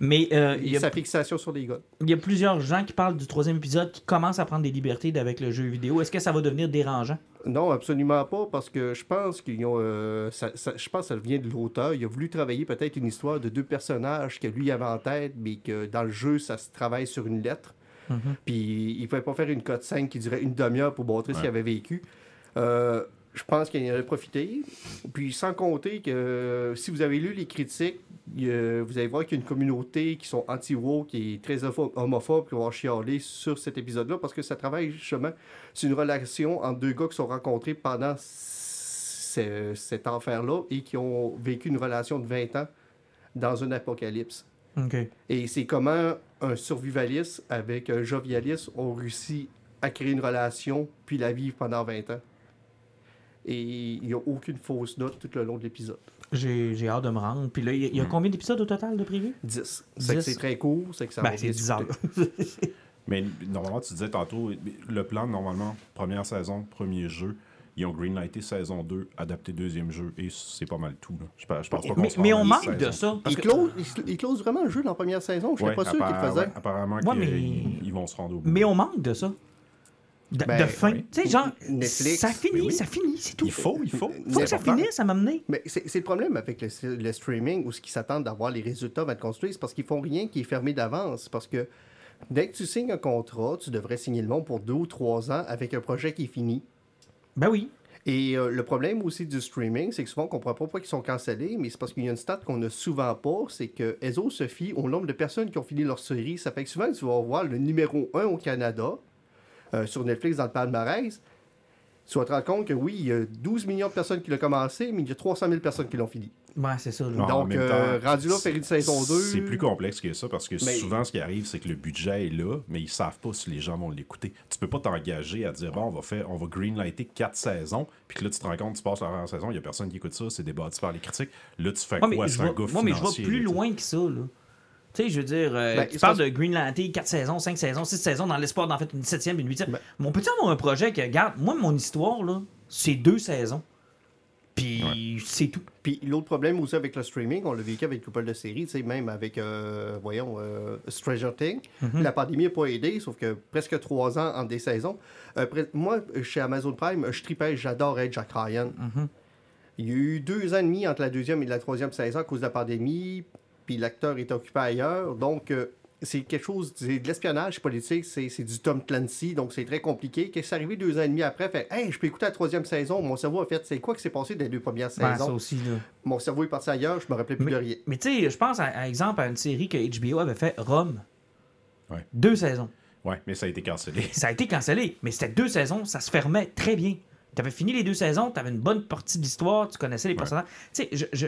Mais euh, il Et y, a- sa fixation sur les gars. il y a plusieurs gens qui parlent du troisième épisode qui commencent à prendre des libertés avec le jeu vidéo. Est-ce que ça va devenir dérangeant? Non, absolument pas, parce que je pense qu'ils ont. euh, ça- ça- je pense que ça vient de l'auteur. Il a voulu travailler peut-être une histoire de deux personnages que lui avait en tête, mais que dans le jeu, ça se travaille sur une lettre. Puis il ne pouvait pas faire une code 5 qui durait une demi-heure pour montrer ce qu'il Ouais. avait vécu. Euh, je pense qu'il en a profité. Puis sans compter que euh, si vous avez lu les critiques, vous allez voir qu'il y a une communauté qui sont anti-woke, qui est très homophobe, qui vont chialer sur cet épisode-là, parce que ça travaille justement sur une relation entre deux gars qui sont rencontrés pendant ce- cet enfer-là et qui ont vécu une relation de 20 ans dans un apocalypse. Et c'est comment un survivaliste avec un jovialiste ont réussi à créer une relation puis la vivre pendant 20 ans. Et il n'y a aucune fausse note tout le long de l'épisode. J'ai j'ai hâte de me rendre. Puis là, il y a, y a combien d'épisodes au total de prévu? 10. C'est que 10. c'est très court, c'est que ça Ben, va c'est bien 10 heures. discuter. Mais normalement, tu disais tantôt, le plan, normalement, première saison, premier jeu. Ils ont greenlighté saison 2, adapté deuxième jeu, et c'est pas mal tout. Là. Je, pense- je pense pas qu'on mais, on manque de ça. parce Il que- close, il, il close vraiment le jeu dans la première saison. Je ne Ouais, pas sûr qu'il le ouais, apparemment, Ouais, qu'ils- mais- ils vont se rendre au bout. Mais on manque de ça. De, Ben, de fin. oui. Tu sais, genre, Netflix, ça finit, ben oui. ça finit, c'est tout. Il faut, il faut. Faut que ça finisse, ça m'a mené. Mais c'est le problème avec le, le streaming où ce qu'ils s'attendent d'avoir les résultats va être construit, c'est parce qu'ils font rien qui est fermé d'avance. Parce que dès que tu signes un contrat, tu devrais signer le nom pour deux ou trois ans avec un projet qui est fini. Ben oui. Et euh, le problème aussi du streaming, c'est que souvent on comprend pas pourquoi ils sont cancellés, mais c'est parce qu'il y a une stat qu'on n'a souvent pas, c'est que ESO se fie au nombre de personnes qui ont fini leur série. Ça fait que souvent tu vas voir le numéro 1 au Canada, euh, sur Netflix dans le palmarès, tu vas te rendre compte que oui, il y a 12 millions de personnes qui l'ont commencé, mais il y a 300 000 personnes qui l'ont fini. Ouais, c'est ça. Non, Donc, euh, temps, rendu là, faire une saison 2. C'est plus complexe que ça parce que Mais- souvent, ce qui arrive, c'est que le budget est là, mais ils savent pas si les gens vont l'écouter. Tu peux pas t'engager à dire, bon, on va faire, on va greenlighter quatre saisons, puis que là, tu te rends compte, tu passes la première saison, il y a personne qui écoute ça, c'est débattu par les critiques. Là, tu fais quoi? C'est un vais, gars moi, mais je vais financier, plus loin que ça, là. Tu sais, je veux dire, euh, Ben, tu parles de Greenlanté, 4 saisons, 5 saisons, 6 saisons, dans l'espoir d'en faire une 7e, une 8e. Ben- Mais on peut-tu avoir un projet que, regarde, moi, mon histoire, là, c'est deux saisons. Puis c'est tout. Puis l'autre problème aussi avec le streaming, on l'a vécu avec couple de séries, tu sais, même avec, euh, voyons, euh, Stranger Things. Mhm. La pandémie n'a pas aidé, sauf que presque trois ans entre des saisons. Euh, moi, chez Amazon Prime, je tripais, j'adore être Jack Ryan. Mhm. Il y a eu deux ans et demi entre la deuxième et la troisième saison à cause de la pandémie, puis l'acteur est occupé ailleurs. Donc, euh, c'est quelque chose, c'est de l'espionnage politique, c'est c'est du Tom Clancy, donc c'est très compliqué. Qu'est-ce qui est arrivé deux ans et demi après? Fait, hey, je peux écouter la troisième saison. Mon cerveau a fait, c'est quoi qui s'est passé dans les deux premières Ben, ça saisons? aussi, là. Mon cerveau est parti ailleurs, je me rappelais plus de rien. Mais tu sais, je pense, à, à exemple, à une série que HBO avait fait, Rome. Ouais. Deux saisons. Ouais, mais ça a été cancellé. Ça a été cancellé, mais c'était deux saisons, ça se fermait très bien. Tu avais fini les deux saisons, tu avais une bonne partie de l'histoire, tu connaissais les personnages. Tu sais, je, je-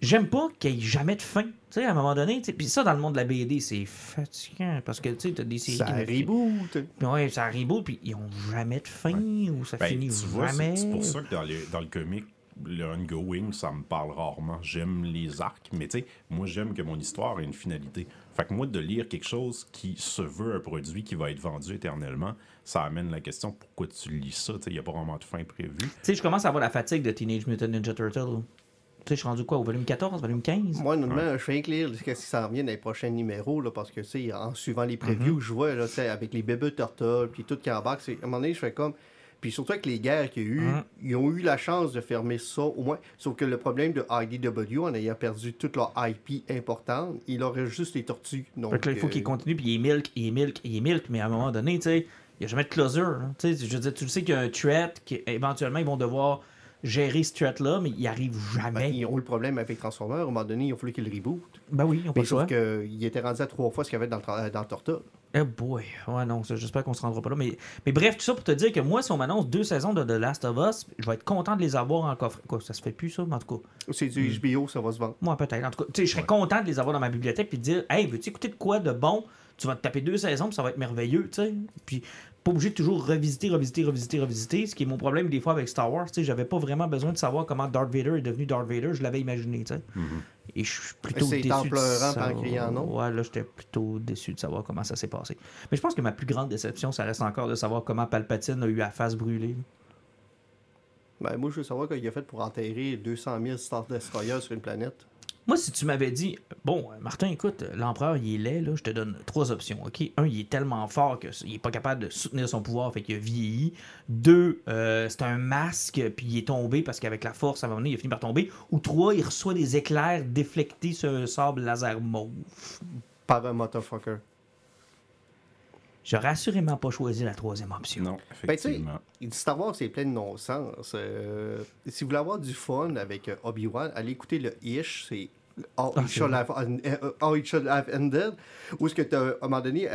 j'aime pas qu'il y ait jamais de fin. Tu sais, à un moment donné, puis ça, dans le monde de la BD, c'est fatigant parce que tu sais, t'as des séries Ça qui. reboot. Ouais, ça reboot, puis ils ont jamais de fin, ou ça Ben, finit jamais. c'est c'est pour ça que dans, les- dans le comic, le ongoing, ça me parle rarement. J'aime les arcs, mais tu sais, moi, j'aime que mon histoire ait une finalité. Fait que moi, de lire quelque chose qui se veut un produit qui va être vendu éternellement, ça amène la question pourquoi tu lis ça. Tu sais, il n'y a pas vraiment de fin prévue. Tu sais, je commence à avoir la fatigue de Teenage Mutant Ninja Turtle. Je suis rendu quoi, au volume 14, volume 15? Moi, honnêtement, je fais rien que lire ce qui s'en vient dans les prochains numéros, là, parce que, tu sais, en suivant les previews, Mhm. je vois, là, tu sais, avec les bébés turtles, puis tout qui embarque, c'est, à un moment donné, je fais comme... Puis surtout avec les guerres qu'il y a eu, Mhm. ils ont eu la chance de fermer ça, au moins. Sauf que le problème de IDW, en ayant perdu toute leur IP importante, il aurait juste les tortues. Donc, Fait que là, il faut euh, qu'il continue, puis il est milk, il est milk, il est milk, mais à un moment donné, tu sais, il n'y a jamais de closure. hein. Tu sais, je veux dire, tu le sais qu'il y a un threat, qu'éventuellement, ils vont devoir gérer ce threat-là, mais il arrive ben, jamais. ils ont eu le problème avec Transformers, à un moment donné, il a fallu qu'ils le rebootent. Ben oui, le choix. sauf qu'il était rendu à trois fois ce qu'il y avait dans, le dans le Turtle. Eh boy, ouais, non, j'espère qu'on se rendra pas là. Mais, mais bref, tout ça pour te dire que moi, si on m'annonce deux saisons de The Last of Us, je vais être content de les avoir en coffre. Quoi, ça se fait plus, ça, mais en tout cas. C'est du Hmm. HBO, ça va se vendre. Moi, peut-être. En tout cas, tu sais, je serais content de les avoir dans ma bibliothèque puis de dire Hey, veux-tu écouter de quoi de bon? Tu vas te taper deux saisons, puis ça va être merveilleux, tu sais. Puis, pas obligé de toujours revisiter, revisiter, revisiter, revisiter. Ce qui est mon problème des fois avec Star Wars, tu sais, j'avais pas vraiment besoin de savoir comment Darth Vader est devenu Darth Vader, je l'avais imaginé, tu sais. Et je suis plutôt C'est déçu. en de pleurant, en criant, non? Ouais, là, j'étais plutôt déçu de savoir comment ça s'est passé. Mais je pense que ma plus grande déception, ça reste encore de savoir comment Palpatine a eu la face brûlée. Ben, moi, je veux savoir qu'il a fait pour enterrer 200 000 Star Destroyers sur une planète. Moi, si tu m'avais dit, bon, Martin, écoute, l'empereur, il est laid, là, je te donne trois options, OK? Un, il est tellement fort qu'il est pas capable de soutenir son pouvoir, fait qu'il a vieilli. Deux, euh, c'est un masque, puis il est tombé parce qu'avec la force, à un il a fini par tomber. Ou trois, il reçoit des éclairs déflectés sur un sable laser mauve. Par un motherfucker. J'aurais assurément pas choisi la troisième option. Non, Ben, tu sais, effectivement. Star Wars, c'est plein de non-sens. Euh, si vous voulez avoir du fun avec euh, Obi-Wan, allez écouter le Ish, c'est How, Ah, It Should. Have, euh, How It Should Have Ended, où est-ce que t'as, à un moment donné,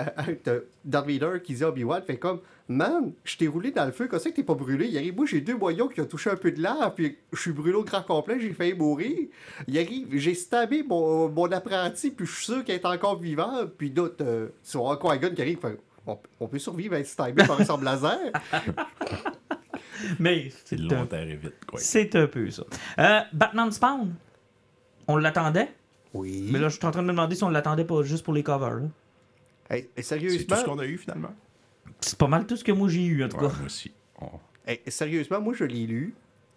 t'as Darth Vader qui dit Obi-Wan, fait comme, man, je t'ai roulé dans le feu, comme ça que t'es pas brûlé? Il arrive, moi j'ai deux boyaux qui ont touché un peu de l'air, puis je suis brûlé au grand complet, j'ai failli mourir. Il arrive, j'ai stabé mon, mon apprenti, puis je suis sûr qu'il est encore vivant, puis d'autres, euh, c'est un qui arrive, fait, on, on peut survivre à être stabé par un laser. Mais C'est c'est un, et vite, quoi. c'est un peu ça. Euh, Batman Spawn, on l'attendait, Oui. mais là, je suis en train de me demander si on l'attendait pas juste pour les covers. là. Hey, C'est sérieusement, tout ce qu'on a eu, finalement. C'est pas mal tout ce que moi j'ai eu, en tout Ouais, cas. moi aussi. Hey, sérieusement, moi je l'ai lu.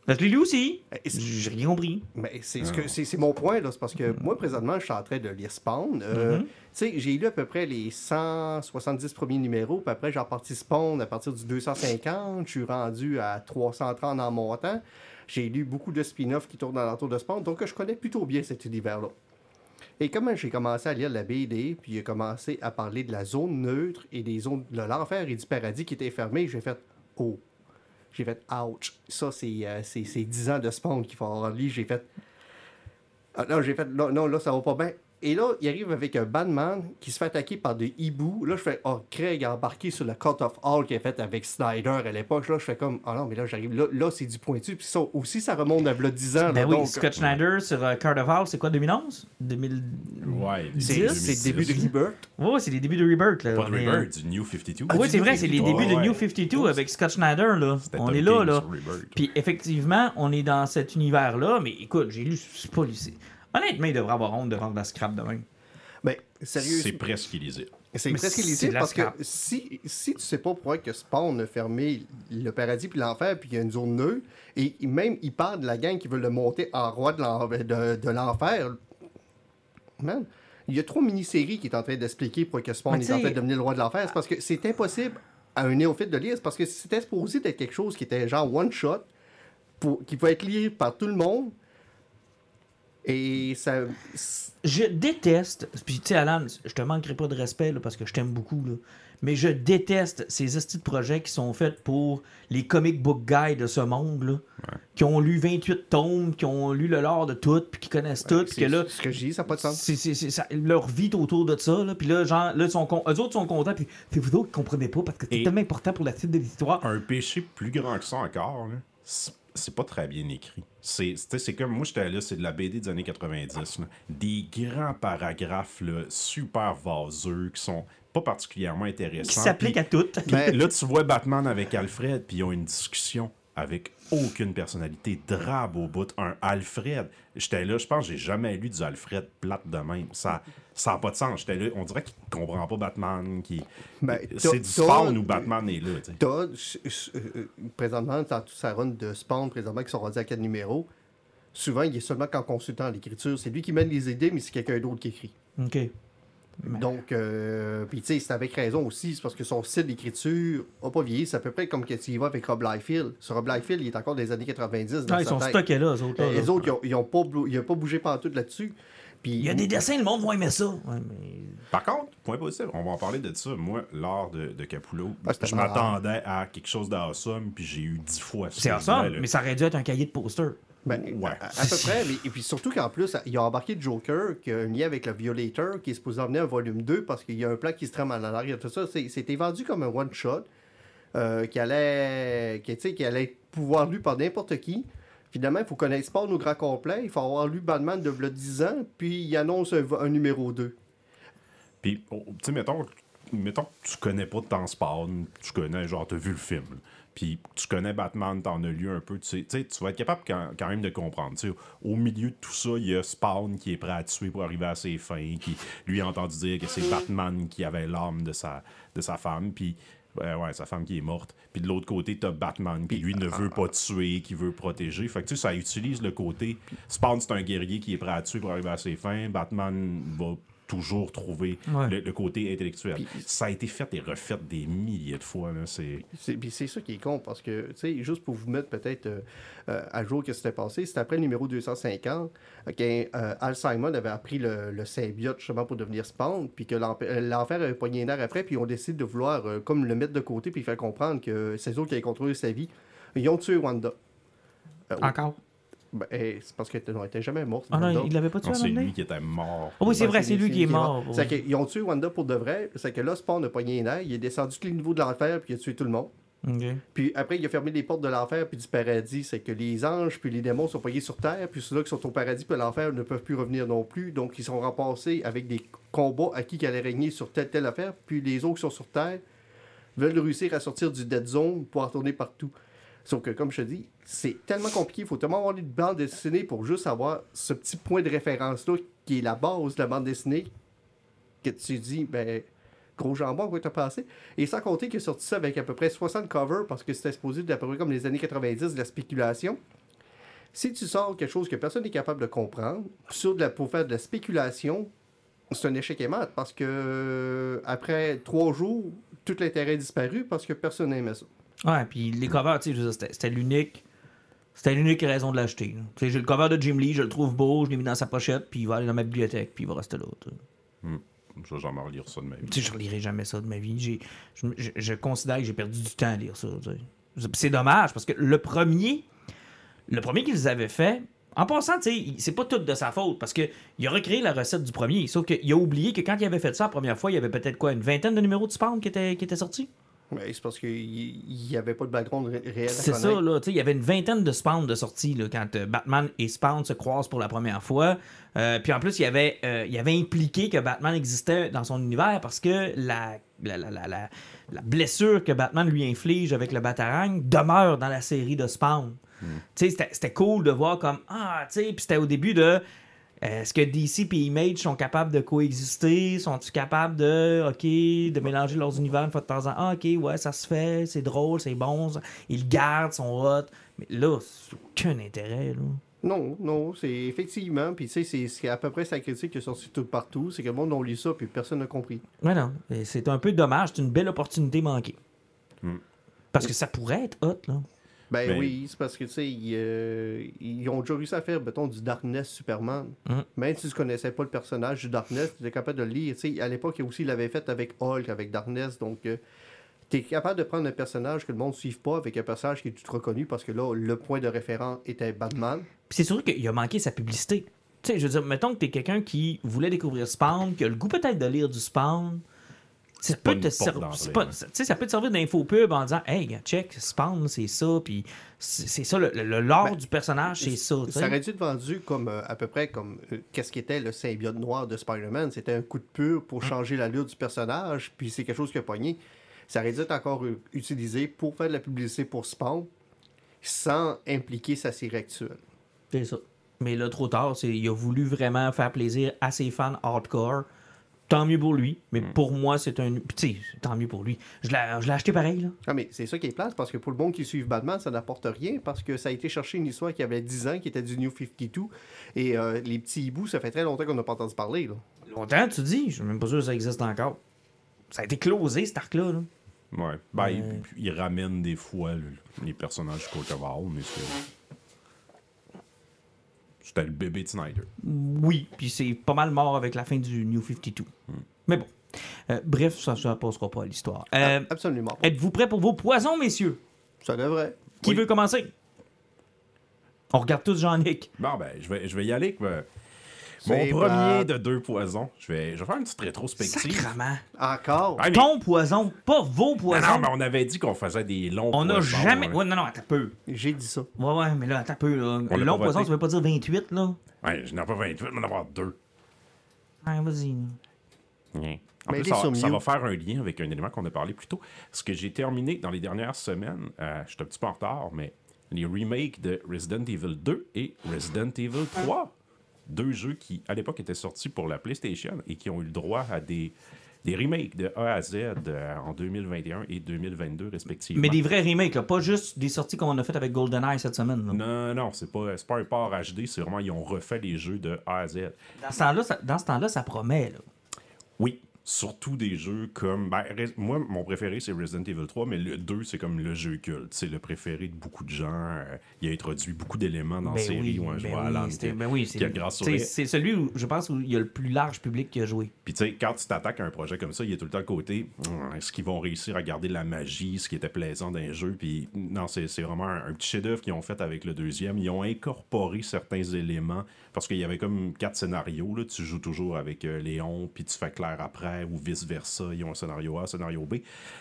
Ben, je l'ai lu aussi. J'ai rien compris. Mais c'est ce Ah. que c'est c'est mon point là, c'est parce que moi présentement je suis en train de lire Spawn. Euh, Mhm. Tu sais, j'ai lu à peu près les 170 premiers numéros, puis après j'ai reparti Spawn à partir du 250, je suis rendu à 330 en montant. J'ai lu beaucoup de spin-offs qui tournent dans l'entour de Spawn, donc je connais plutôt bien cet univers-là. Et comme j'ai commencé à lire la BD, puis j'ai commencé à parler de la zone neutre et des zones de l'enfer et du paradis qui étaient fermées, j'ai fait oh. J'ai fait ouch. Ça, c'est euh, c'est- c'est 10 ans de Spawn qu'il faut avoir lu. J'ai fait. Ah, non, j'ai fait. Non, non, là, ça va pas bien. Et là, il arrive avec un Batman qui se fait attaquer par des hiboux. Là, je fais, oh, Craig a embarqué sur le Cut of All qu'il a fait avec Snyder à l'époque. Là, je fais comme, oh non, mais là, j'arrive. Là, là c'est du pointu. Puis ça aussi, ça remonte à v'là 10 ans. là, Ben oui, donc, Scott Schneider sur euh, Carnival, c'est quoi, 2011 2000... Ouais, c'est 10? c'est le début de Rebirth. Ouais, c'est les débuts de Rebirth. Là. Pas de est, euh, Rebirth, du New 52. Ah oui, c'est vrai, c'est les débuts de ouais. New 52 avec Scott Schneider. Là. On est là, là. Puis effectivement, on est dans cet univers-là, mais écoute, j'ai lu, c'est pas lu. Honnêtement, il devrait avoir honte de vendre la scrap de même. Mais sérieux. C'est presque illisible. C'est presque c'est illisible de parce que si, si tu sais pas pourquoi que Spawn a fermé le paradis puis l'enfer puis il y a une zone neutre et même il parle de la gang qui veut le monter en roi de de- de l'enfer, man, il y a trois mini-séries qui est en train d'expliquer pourquoi que Spawn est en train de devenir le roi de l'enfer. C'est parce que c'est impossible à un néophyte de lire. C'est parce que c'était supposé être quelque chose qui était genre one shot pour, qui peut être lié par tout le monde. Et ça. Je déteste, puis tu sais, Alan, je te manquerai pas de respect là, parce que je t'aime beaucoup, là, mais je déteste ces estis de projets qui sont faits pour les comic book guys de ce monde, là, qui ont lu 28 tomes, qui ont lu le lore de tout, puis qui connaissent tout, puis que c'est là, ce que je dis, ça n'a pas de sens. c'est, c'est- c'est- ça- leur vie est autour de ça, là, puis là, genre, là, ils sont con- eux autres sont contents, puis c'est vous autres qui comprenez pas parce que c'est tellement important pour la suite de l'histoire. Un péché plus grand que ça encore, là, c'est pas très bien écrit. C'est comme moi, j'étais là, c'est de la BD des années 90. là. Des grands paragraphes là, super vaseux qui sont pas particulièrement intéressants. Qui s'applique Puis- à toutes. Ben, Là, tu vois Batman avec Alfred, puis ils ont une discussion avec aucune personnalité, drabe au bout. Un Alfred. J'étais là, je pense que j'ai jamais lu du Alfred plate de même. Ça ça n'a pas de sens. J'étais là, on dirait qu'il comprend pas Batman. Qui... Ben, c'est du spawn où Batman est là. T'as, euh, présentement, dans toute sa run de Spawn, présentement, qui sont rendus à quatre numéros, souvent, il est seulement qu'en consultant l'écriture. C'est lui qui mène les idées, mais c'est quelqu'un d'autre qui écrit. OK. Donc, euh, puis tu sais, c'est avec raison aussi, c'est parce que son style d'écriture n'a pas vieilli. C'est à peu près comme que tu y vas avec Rob Liefeld. Ce Rob Liefeld, il est encore des années 90. dans Ah, ils sont tête. stockés là, eux autres. là. Les autres, ils ont, ils ont pas, blou- ils ont pas bougé pantoute là-dessus. Puis, Il y a des dessins, le monde va aimer ça. Ouais, mais... Par contre, point positif, on va en parler de ça. Moi, l'art de, de Capullo, Ah, je m'attendais à quelque chose d'awesome, puis j'ai eu dix fois ce C'est awesome, mais ça aurait dû être un cahier de poster. Ben, Ouais. à, à peu près. Mais, et puis surtout qu'en plus, ils ont embarqué Joker, qui a un lien avec le Violator, qui est supposé emmener un volume 2 parce qu'il y a un plan qui se trame en arrière. Tout ça, C'est- c'était vendu comme un one-shot euh, qui allait qui, qui allait être pouvoir lu par n'importe qui. Finalement, il faut connaître Spawn au grand complet. Il faut avoir lu Batman de v'là 10 ans, puis il annonce un, un numéro 2. Puis, oh, tu sais, mettons, mettons que tu connais pas de temps Spawn, tu connais, genre, t'as vu le film. Puis tu connais Batman, t'en as lu un peu, tu sais, tu vas être capable quand, quand même de comprendre. Au milieu de tout ça, il y a Spawn qui est prêt à tuer pour arriver à ses fins, qui lui a entendu dire que c'est Batman qui avait l'âme de sa, de sa femme, puis euh, ouais, sa femme qui est morte. Puis de l'autre côté, t'as Batman qui lui ne veut pas tuer, qui veut protéger. Fait que tu sais, ça utilise le côté. Spawn, c'est un guerrier qui est prêt à tuer pour arriver à ses fins. Batman va toujours Ouais. le, le côté intellectuel. Ça a été fait et refait des milliers de fois. Là, c'est... C'est puis c'est ça qui est con, parce que, tu sais, juste pour vous mettre peut-être euh, euh, à jour ce qui s'était passé, c'était après le numéro 250 euh, qu'un euh, Al Simon avait appris le, le symbiote justement pour devenir Spawn, puis que l'enfer euh, l'enfer avait pogné un air après, puis ils ont décidé de vouloir euh, comme le mettre de côté, puis faire comprendre que c'est eux qui avaient contrôlé sa vie. Ils ont tué Wanda. Euh, Encore? Ben, eh, c'est parce qu'elle était- non, elle était jamais morte. Ah Wanda. non, il l'avait pas tué c'est lui qui était mort. Ah oui, c'est Ouais, vrai, c'est lui qui est mort. C'est qu'ils ont tué Wanda pour de vrai. C'est que là, Spawn a pogné un air, il est descendu tous les niveaux de l'enfer, puis il a tué tout le monde. Puis après, il a fermé les portes de l'enfer puis du paradis. C'est que les anges puis les démons sont payés sur terre, puis ceux-là qui sont au paradis puis à l'enfer ne peuvent plus revenir non plus. Donc, ils sont remplacés avec des combats à qui qui allait régner sur telle telle affaire. Puis les autres qui sont sur terre veulent réussir à sortir du dead zone pour retourner partout. Sauf que, comme je te dis, c'est tellement compliqué. Il faut tellement avoir une bande dessinée pour juste avoir ce petit point de référence-là qui est la base de la bande dessinée que tu dis, ben, gros jambon, quoi t'as passé. Et sans compter qu'il a sorti ça avec à peu près 60 covers parce que c'était exposé d'à peu près comme les années 90 de la spéculation. Si tu sors quelque chose que personne n'est capable de comprendre, sur pour faire de la spéculation, c'est un échec aimant parce que euh, après trois jours, tout l'intérêt a disparu parce que personne n'aimait ça. Ouais, puis les covers, tu sais, c'était l'unique. C'était l'unique raison de l'acheter. j'ai le cover de Jim Lee, je le trouve beau, je l'ai mis dans sa pochette, puis il va aller dans ma bibliothèque, puis il va rester là. sais. Je vais jamais relire ça de ma vie. Tu sais, je relirai jamais ça de ma vie. Je, je- je considère que j'ai perdu du temps à lire ça. C'est- dommage parce que le premier, le premier qu'ils avaient fait, en passant, tu sais, il- c'est pas tout de sa faute parce que il a recréé la recette du premier. Sauf qu'il a oublié que quand il avait fait ça la première fois, il y avait peut-être quoi, une vingtaine de numéros de Spawn qui étaient, qui étaient sortis? Mais c'est parce qu'il n'y avait pas de background ré- réel à C'est ça, là. Tu sais, il y avait une vingtaine de Spawn de sorties là, quand euh, Batman et Spawn se croisent pour la première fois. Euh, puis en plus, il avait, euh, il avait impliqué que Batman existait dans son univers parce que la, la, la, la, la- la blessure que Batman lui inflige avec le Batarang demeure dans la série de Spawn. Tu sais, c'était- c'était cool de voir comme Ah, tu sais, puis c'était au début de. Euh, Est-ce que DC et Image sont capables de coexister? Sont-ils capables de, OK, de mélanger leurs univers une fois de temps en temps? Ah, OK, ouais, ça se fait, c'est drôle, c'est bon, ça- ils le gardent, sont hot. Mais là, c'est aucun intérêt, là. Non, non, c'est effectivement. Puis tu sais, c'est- à peu près sa critique qui est sortie tout partout. C'est que le monde a lu ça, puis personne n'a compris. Ouais, non, c'est un peu dommage, c'est une belle opportunité manquée. Hmm. Parce que ça pourrait être hot, là. Ben oui, c'est parce que, tu sais, ils, euh, ils ont déjà réussi à faire, mettons, du Darkness Superman. Mhm. Même si tu connaissais pas le personnage du Darkness, tu étais capable de le lire. Tu sais, à l'époque, aussi, il l'avait fait avec Hulk, avec Darkness. Donc, tu es capable de prendre un personnage que le monde ne suive pas avec un personnage qui est tout reconnu parce que là, le point de référence était Batman. Puis c'est sûr qu'il a manqué sa publicité. Tu sais, je veux dire, mettons que t'es quelqu'un qui voulait découvrir Spawn, qui a le goût peut-être de lire du Spawn. Ça peut, te ser- pas- ça peut te servir d'infopub en disant Hey, check, Spawn, c'est ça, puis c'est ça, le, le lore Ben, du personnage, c'est ça. Ça aurait dû être vendu comme euh, à peu près comme euh, qu'est-ce qu'était le symbiote noir de Spider-Man? C'était un coup de pur pour changer l'allure du personnage, puis c'est quelque chose qui a pogné. Ça aurait dû être encore euh, utilisé pour faire de la publicité pour Spawn sans impliquer sa série actuelle. C'est ça. Mais là, trop tard, c'est- il a voulu vraiment faire plaisir à ses fans hardcore. Tant mieux pour lui, mais pour moi, c'est un. Puis, tu sais, tant mieux pour lui. Je l'ai je l'ai acheté pareil, là. Ah, mais c'est ça qui est place, parce que pour le monde qui suit Batman, ça n'apporte rien, parce que ça a été chercher une histoire qui avait 10 ans, qui était du New 52, et euh, les petits hiboux, ça fait très longtemps qu'on n'a pas entendu parler. Là. Longtemps, tu dis, je suis même pas sûr que ça existe encore. Ça a été closé, cet arc-là. Là. Ouais. Ben, il, il ramène des fois le- les personnages du Owls, mais c'est. C'était le bébé de Snyder. Oui, puis c'est pas mal mort avec la fin du New 52. Mais bon. Euh, bref, ça ne passera pas à l'histoire. Euh, Absolument. Êtes-vous prêts pour vos poisons, messieurs? Ça devrait. Qui Oui. veut commencer? On regarde tous Jean-Nic. Bon, ben, je vais, je vais y aller euh, mon premier de deux poisons. Je vais, je vais faire une petite rétrospective. Sacrement. Encore? Ah, mais- Ton poison, pas vos poisons. non, mais on avait dit qu'on faisait des longs on n'a poisons, jamais. hein. Ouais, non, non, attends un peu. J'ai dit ça. Ouais, ouais, mais là, attends un peu. Là. On Long poison, ça veut pas dire 28, là? Ouais, je n'en ai pas 28, mais on en avoir deux. Ah, vas-y. En Mais plus, ça, va faire un lien avec un élément qu'on a parlé plus tôt. Ce que j'ai terminé dans les dernières semaines, euh, je suis un petit peu en retard, mais les remakes de Resident Evil 2 et Resident Evil 3. Deux jeux qui, à l'époque, étaient sortis pour la PlayStation et qui ont eu le droit à des, des remakes de A à Z euh, en 2021 et 2022, respectivement. Mais des vrais remakes, là, pas juste des sorties qu'on a faites avec GoldenEye cette semaine. là. Non, non, c'est pas, pas un port HD, c'est vraiment, ils ont refait les jeux de A à Z. Dans ce temps-là, ça, dans ce temps-là, ça promet. Là. Oui, surtout des jeux comme. Ben, moi, mon préféré, c'est Resident Evil 3, mais le 2, c'est comme le jeu culte. C'est le préféré de beaucoup de gens. Euh, il a introduit beaucoup d'éléments dans la Ben série oui, où un ben joueur oui, ben oui, c'est celui où je pense où il y a le plus large public qui a joué. Puis tu sais, quand tu t'attaques à un projet comme ça, il y a tout le temps le côté Hum, est-ce qu'ils vont réussir à garder la magie, ce qui était plaisant les jeux? Puis non, c'est c'est vraiment un, un petit chef-d'œuvre qu'ils ont fait avec le deuxième. Ils ont incorporé certains éléments parce qu'il y avait comme quatre scénarios. Là. Tu joues toujours avec euh, Léon, puis tu fais clair après, ou vice-versa. Ils ont un scénario A, un scénario B.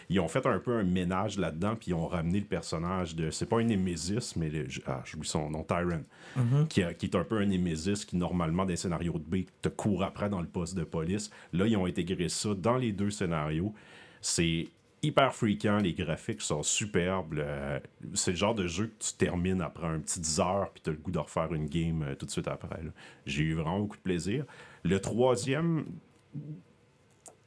Ils ont fait un peu un ménage là-dedans, puis ils ont ramené le personnage de. C'est pas un Némésis, mais le, ah, j'oublie son nom, Tyrant qui, a- qui est un peu un Némésis qui, normalement, dans les scénarios de B, te court après dans le poste de police. Là, ils ont intégré ça dans les deux scénarios. C'est hyper fréquent, les graphiques sont superbes. le- C'est le genre de jeu que tu termines après un petit 10 heures, puis tu as le goût de refaire une game euh, tout de suite après. J'ai eu vraiment beaucoup de plaisir. Le troisième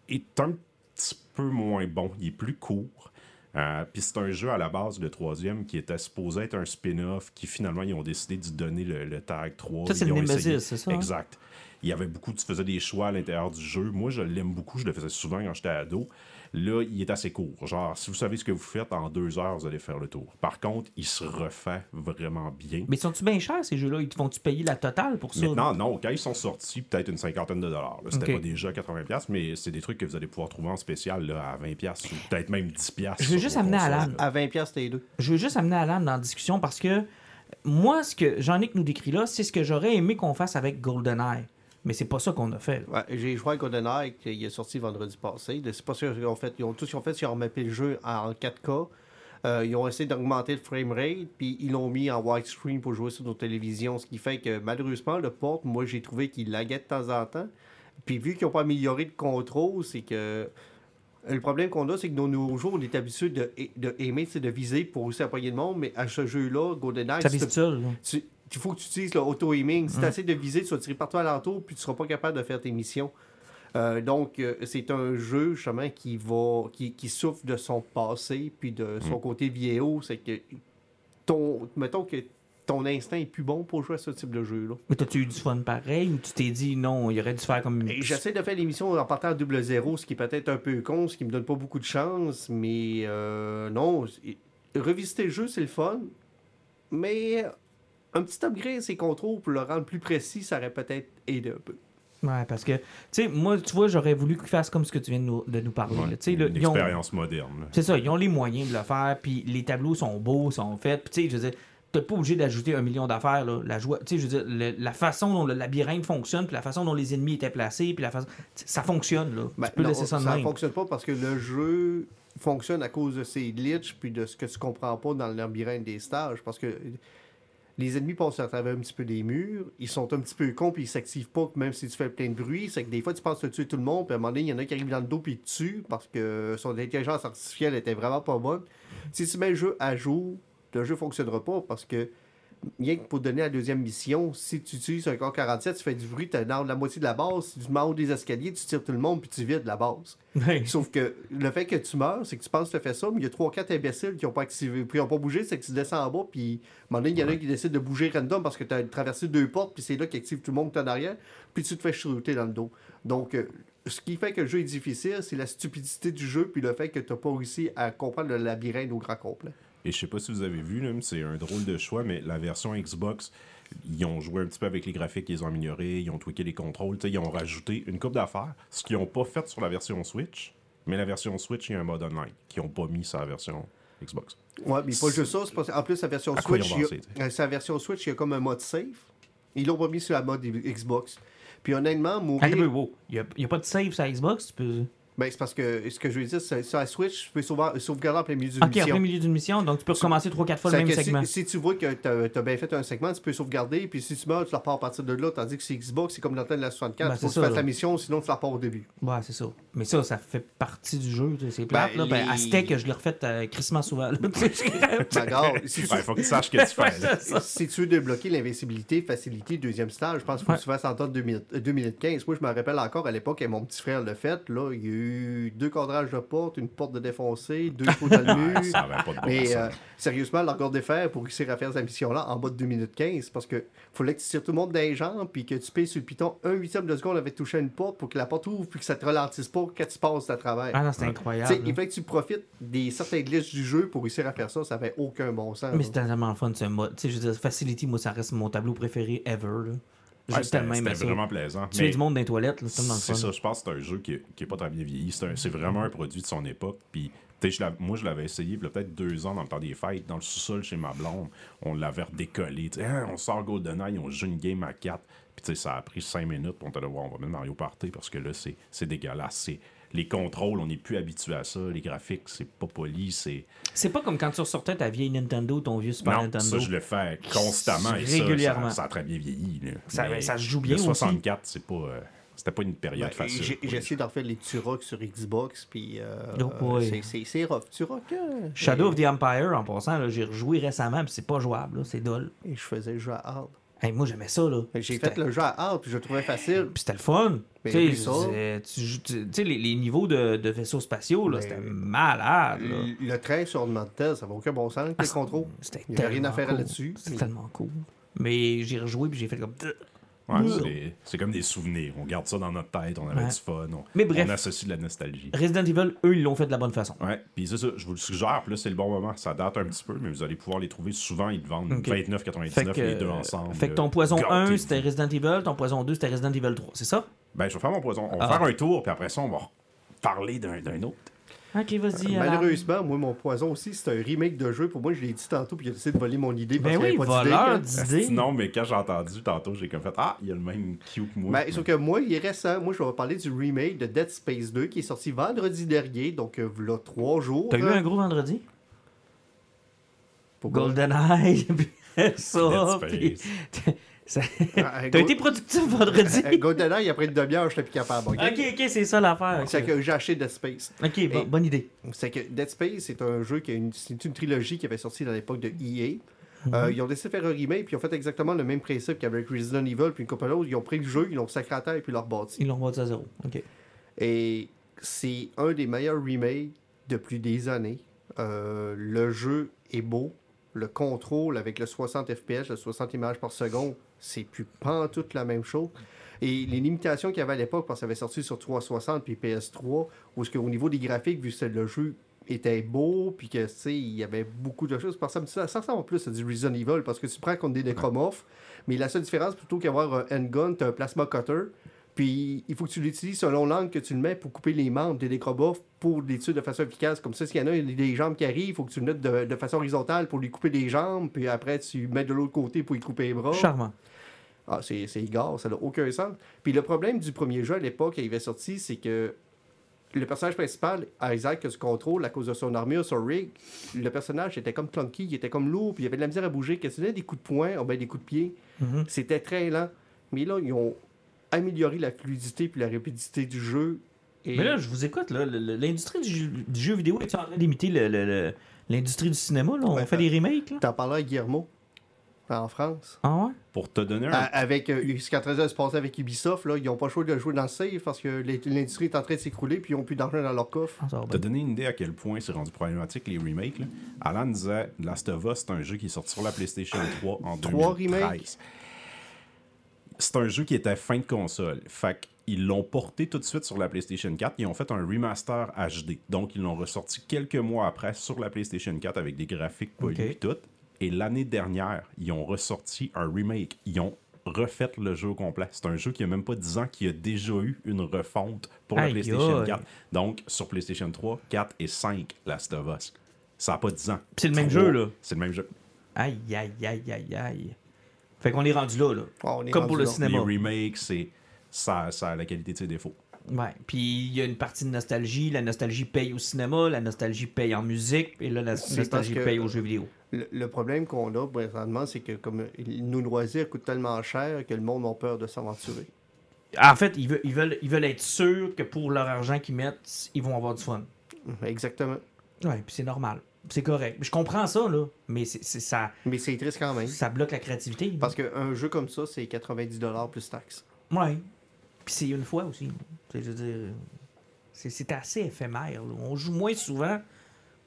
est un petit peu moins bon. Il est plus court. Euh, Puis c'est un jeu à la base, le troisième, qui était supposé être un spin-off, qui finalement, ils ont décidé d'y donner le, le tag 3. Ça, c'est le Nemesis, c'est ça, hein? Il y avait beaucoup, tu faisais des choix à l'intérieur du jeu. Moi, je l'aime beaucoup, je le faisais souvent quand j'étais ado. Là, il est assez court. Genre, si vous savez ce que vous faites, en deux heures, vous allez faire le tour. Par contre, il se refait vraiment bien. Mais sont-tu bien chers ces jeux-là? Ils te font-tu payer la totale pour ça? Maintenant, non, quand ils sont sortis, peut-être une cinquantaine de dollars. C'était Ok. pas déjà 80$, mais c'est des trucs que vous allez pouvoir trouver en spécial là, à 20$, ou peut-être même 10$. Je veux juste amener là. À 20$, c'était les deux. Je veux juste amener Alan dans la discussion parce que moi, ce que Jean-Nic nous décrit là, c'est ce que j'aurais aimé qu'on fasse avec GoldenEye. Mais c'est pas ça qu'on a fait. Ouais, j'ai joué à GoldenEye, qui est sorti vendredi passé. C'est pas sûr qu'ils ont fait. Ils ont, tout ce qu'ils ont fait, c'est qu'ils ont remappé le jeu en 4K. Euh, ils ont essayé d'augmenter le framerate, puis ils l'ont mis en widescreen pour jouer sur nos télévisions, ce qui fait que malheureusement, le port, moi j'ai trouvé qu'il laguait de temps en temps. Puis vu qu'ils n'ont pas amélioré le contrôle, c'est que. Le problème qu'on a, c'est que dans nos jours, on est habitué de, de aimer, c'est de viser pour aussi appuyer le monde, mais à ce jeu-là, GoldenEye, Ça vise seul. tu- il faut que tu utilises le auto-aiming. Si tu essaies de viser, tu vas tirer partout alentour, puis tu seras pas capable de faire tes missions. Euh, donc, euh, c'est un jeu, justement, qui va qui, qui souffre de son passé, puis de son côté vieillot. C'est que, ton, mettons que ton instinct est plus bon pour jouer à ce type de jeu-là. Mais t'as-tu eu du fun pareil ou tu t'es dit non, il aurait dû faire comme. Et J'essaie de faire l'émission en partant à double zéro, ce qui est peut-être un peu con, ce qui me donne pas beaucoup de chance, mais euh, non, revisiter le jeu, c'est le fun, mais un petit upgrade à ses contrôles pour le rendre plus précis, ça aurait peut-être aidé un peu. Ouais, parce que, tu sais, moi, tu vois, j'aurais voulu qu'ils fassent comme ce que tu viens de nous, de nous parler. Ouais, là. Là, ont- expérience moderne. C'est ça, ils ont les moyens de le faire, puis les tableaux sont beaux, sont faits. Puis, tu sais, je veux dire, t'es pas obligé d'ajouter un million d'affaires, là. La joie, tu sais, je veux dire, le- la façon dont le labyrinthe fonctionne, puis la façon dont les ennemis étaient placés, puis la façon. ça fonctionne, là. Ben, tu peux non, laisser ça de ça même. fonctionne pas parce que le jeu fonctionne à cause de ses glitches puis de ce que tu comprends pas dans le labyrinthe des stages. Parce que les ennemis passent à travers un petit peu des murs, ils sont un petit peu cons puis ils s'activent pas même si tu fais plein de bruit. C'est que des fois tu penses te tuer tout le monde puis à un moment donné il y en a qui arrivent dans le dos puis ils te tuent parce que son intelligence artificielle était vraiment pas bonne. Si tu mets le jeu à jour, le jeu fonctionnera pas parce que rien que pour donner la deuxième mission, si tu utilises un corps 47, tu fais du bruit, tu as la moitié de la base, si tu montes des escaliers, tu tires tout le monde puis tu vides la base. Ouais. Sauf que le fait que tu meurs, c'est que tu penses que tu fais ça, mais il y a 3-4 imbéciles qui n'ont pas activé, puis ils ont pas bougé, c'est que tu descends en bas, puis à un moment donné, il y en a qui décident de bouger random parce que tu as traversé deux portes, puis c'est là qu'active tout le monde qui est en arrière, puis tu te fais chuter dans le dos. Donc, euh, ce qui fait que le jeu est difficile, c'est la stupidité du jeu, puis le fait que tu n'as pas réussi à comprendre le labyrinthe au grand complet. Et je sais pas si vous avez vu, c'est un drôle de choix, mais la version Xbox, ils ont joué un petit peu avec les graphiques, ils les ont améliorés, ils ont tweaké les contrôles, ils ont rajouté une coupe d'affaires, ce qu'ils n'ont pas fait sur la version Switch. Mais la version Switch, il y a un mode online qu'ils n'ont pas mis sur la version Xbox. Ouais, mais pas juste ça. c'est parce- En plus, la version Switch, il y a- euh, sa version Switch, il y a comme un mode safe. Ils l'ont pas mis sur la mode Xbox. Puis honnêtement, mourir. Attends, wow. Il n'y a, pas de save sur Xbox, tu peux. Ben, c'est parce que ce que je veux dire, c'est sur la Switch, tu peux sauver- sauvegarder en plein milieu d'une Ok, en mission. plein milieu d'une mission, donc tu peux recommencer 3-4 fois le même si- segment. Si, tu vois que tu as, bien fait un segment, tu peux sauvegarder, puis si tu meurs, tu la pars à partir de là, tandis que c'est Xbox, c'est comme dans le temps de la 64, Ben, il faut que tu là. mission, sinon tu la pars au début. Ouais, c'est ça. Mais ça, ça fait partie du jeu. C'est plate. Ben, là. Ben, les- à Steak, je l'ai refait euh, crissement souvent. sais, Ben, si, tu, faut que tu saches ce que tu fais. là. si tu veux débloquer l'invincibilité, facilité, deuxième stage, je pense qu'il faut Ouais. que tu fasses en temps 2000 euh, 2015. Moi, je me rappelle encore à l'époque, et mon petit frère l'a fait, là, il y a eu eu deux cadrages de porte, une porte de défoncé, deux trous dans le mur. Ça avait pas de bon Mais euh, sérieusement, l'organe de fer pour réussir à faire cette mission-là en bas de 2 minutes 15, parce que fallait que tu tires tout le monde dans les jambes, puis que tu payes sur le piton un huitième de seconde avec touché à une porte pour que la porte ouvre, puis que ça te ralentisse pas quand tu passes à travers. Ah non, c'est incroyable. il fallait que tu profites des certains glitches du jeu pour réussir à faire ça, ça avait aucun bon sens. Mais c'était tellement fun ce mode. Tu sais, je veux dire, Facility, moi, ça reste mon tableau préféré ever. là. Ouais, c'était tellement c'était vraiment plaisant. Tuer Mais- du monde dans les toilettes, là, c'est tellement C'est ça, je pense que c'est un jeu qui, qui est pas très bien vieilli. C'est vraiment un produit de son époque. Puis, tu je moi, je l'avais essayé il y a peut-être deux ans dans le temps des fêtes, dans le sous-sol chez ma blonde. On l'avait redécollé. Tu Hein, on sort GoldenEye, on joue une game à 4. Puis, tu ça a pris cinq minutes. On dit, Ouais, on va mettre Mario Party parce que là, c'est c'est dégueulasse. C'est- Les contrôles, on n'est plus habitué à ça. Les graphiques, c'est pas poli. C'est. C'est pas comme quand tu ressortais ta vieille Nintendo, ton vieux Super Non, Nintendo. ça, je le fais constamment. Et Régulièrement. Ça, ça a très bien vieilli. là. Ça- Mais ça se joue bien Le aussi. 64, c'est pas. euh, C'était pas une période Ben, facile. J'ai essayé d'en faire les Turok sur Xbox, puis euh, Oh c'est- c'est c'est rough. Turok, hein? Shadow of the Empire, en passant, là, j'ai rejoué récemment, puis c'est pas jouable, là, c'est dole. Et je faisais le jeu à hard. Hey, moi, j'aimais ça, là. J'ai fait le jeu à hard, puis je le trouvais facile. Puis c'était le fun. Tu sais, les, les niveaux de, de vaisseaux spatiaux, là, c'était malade. Là. Le, le train sur Ornamental, ça n'a aucun bon sens, Ah, les contrôles. C'était Il y avait rien à faire cool. là-dessus. C'était Mais- tellement cool. Mais j'ai rejoué, puis j'ai fait comme. Ouais, c'est- comme des souvenirs. On garde ça dans notre tête, on avait Ouais. du fun, on, Mais bref. on associe de la nostalgie. Resident Evil, eux, ils l'ont fait de la bonne façon. Ouais, puis c'est ça, je vous le suggère, puis là c'est le bon moment. Ça date un petit peu, mais vous allez pouvoir les trouver souvent, ils te vendent Ok. 29,99 Fait que, les deux ensemble. fait que ton poison Gâtez-vous. 1, c'était Resident Evil, ton poison 2, c'était Resident Evil 3, c'est ça? Ben, je vais faire mon poison. On va Ah. faire un tour, puis après ça, on va parler d'un autre. Ok, vas-y. Malheureusement, moi, mon poison aussi, c'est un remake de jeu. Pour moi, je l'ai dit tantôt, puis il a décidé de voler mon idée parce Ben qu'il oui, pas d'idée. voleur hein. d'idées. Non, mais quand j'ai entendu tantôt, j'ai comme fait Ah, il y a le même cue que moi. Ben, sauf que moi, il est récent. Moi, je vais parler du remake de Dead Space 2 qui est sorti vendredi dernier, donc euh, là, trois jours. T'as eu hein. un gros vendredi? Pourquoi? GoldenEye, puis ça, Dead puis... Ça- Ah, T'as Go- été productif vendredi? Euh, GoldenEye, après une demi-heure, je n'étais plus capable. ok? ok, ok, c'est ça l'affaire. C'est que j'ai acheté Dead Space. Ok, bon- Et- bonne idée. C'est que Dead Space, c'est un jeu qui a une, trilogie qui avait sorti dans l'époque de EA. Mhm. Euh, ils ont décidé de faire un remake, puis ils ont fait exactement le même principe qu'avec Resident Evil, puis une couple d'autres. Ils ont pris le jeu, ils l'ont sacré à terre, puis ils l'ont rebâti. Ils l'ont vendu à zéro. Ok. Et c'est un des meilleurs remakes depuis des années. Euh, le jeu est beau. Le contrôle avec le 60 FPS, le 60 images par seconde, c'est plus pas toute la même chose. Et les limitations qu'il y avait à l'époque, parce que ça avait sorti sur 360 puis PS3, où ce au niveau des graphiques, vu que le jeu était beau, puis que, tu sais, il y avait beaucoup de choses. Parce que ça, ça ressemble plus à du Resident Evil, parce que tu prends contre des nécromorphes, mais la seule différence, plutôt qu'avoir un handgun, tu as un plasma cutter, puis il faut que tu l'utilises selon l'angle que tu le mets pour couper les membres des nécromorphes pour les tuer de façon efficace. Comme ça, s'il y en a il y a des jambes qui arrivent, il faut que tu le mettes de, de façon horizontale pour lui couper les jambes, puis après tu mets de l'autre côté pour lui couper les bras. Charmant. Ah, c'est c'est égard, ça n'a aucun sens. Puis le problème du premier jeu à l'époque, il avait sorti, c'est que le personnage principal, Isaac, que tu contrôles à cause de son armure, son rig, le personnage était comme clunky, il était comme lourd, puis il avait de la misère à bouger. Quand tu donnais des coups de poing, des coups de pied, Mhm. c'était très lent. Mais là, ils ont amélioré la fluidité puis la rapidité du jeu. Et Mais là, je vous écoute, L'industrie du, jeu- du jeu vidéo est en train d'imiter l'industrie du cinéma, là? On Ouais, fait des remakes, là? t'en parlais à Guillermo en France. Ah ouais? Pour te donner un. À- avec euh, ce qui est en train de se passer avec Ubisoft, là, ils n'ont pas le choix de jouer dans le safe parce que l'in- l'industrie est en train de s'écrouler puis ils n'ont plus d'argent dans leur coffre. Ah, ça bien. donner une idée à quel point c'est rendu problématique les remakes. Là? Alan disait Last of Us, c'est un jeu qui est sorti sur la PlayStation 3 en Trois 2013. remakes. C'est un jeu qui était fin de console. Fait qu'ils l'ont porté tout de suite sur la PlayStation 4. Ils ont fait un remaster HD. Donc, ils l'ont ressorti quelques mois après sur la PlayStation 4 avec des graphiques polis et tout. Et l'année dernière, ils ont ressorti un remake. Ils ont refait le jeu au complet. C'est un jeu qui a même pas 10 ans, qui a déjà eu une refonte pour la Aïe, PlayStation aïe. 4. Donc, sur PlayStation 3, 4 et 5, Last of Us. Ça n'a pas 10 ans. C'est le même Trois, jeu, là. C'est le même jeu. Aïe, aïe, aïe, aïe, aïe. Fait qu'on est rendu là, là. On est Comme rendu pour le là. cinéma. Les remakes, c'est ça, ça a la qualité de ses défauts. Ouais. Puis il y a une partie de nostalgie. La nostalgie paye au cinéma, la nostalgie paye en musique, et là, la nostalgie paye aux jeux vidéo. Le, le problème qu'on a présentement, c'est que comme nos loisirs coûtent tellement cher que le monde a peur de s'aventurer. En fait, ils veulent, ils, veulent, ils veulent être sûrs que pour leur argent qu'ils mettent, ils vont avoir du fun. Exactement. Ouais, puis c'est normal. C'est correct. Je comprends ça, là. Mais c'est, c'est- ça, Mais c'est triste quand même. ça bloque la créativité. Parce qu'un jeu comme ça, c'est 90$ plus taxes. Ouais. Puis c'est une fois aussi. C'est, assez éphémère. là. On joue moins souvent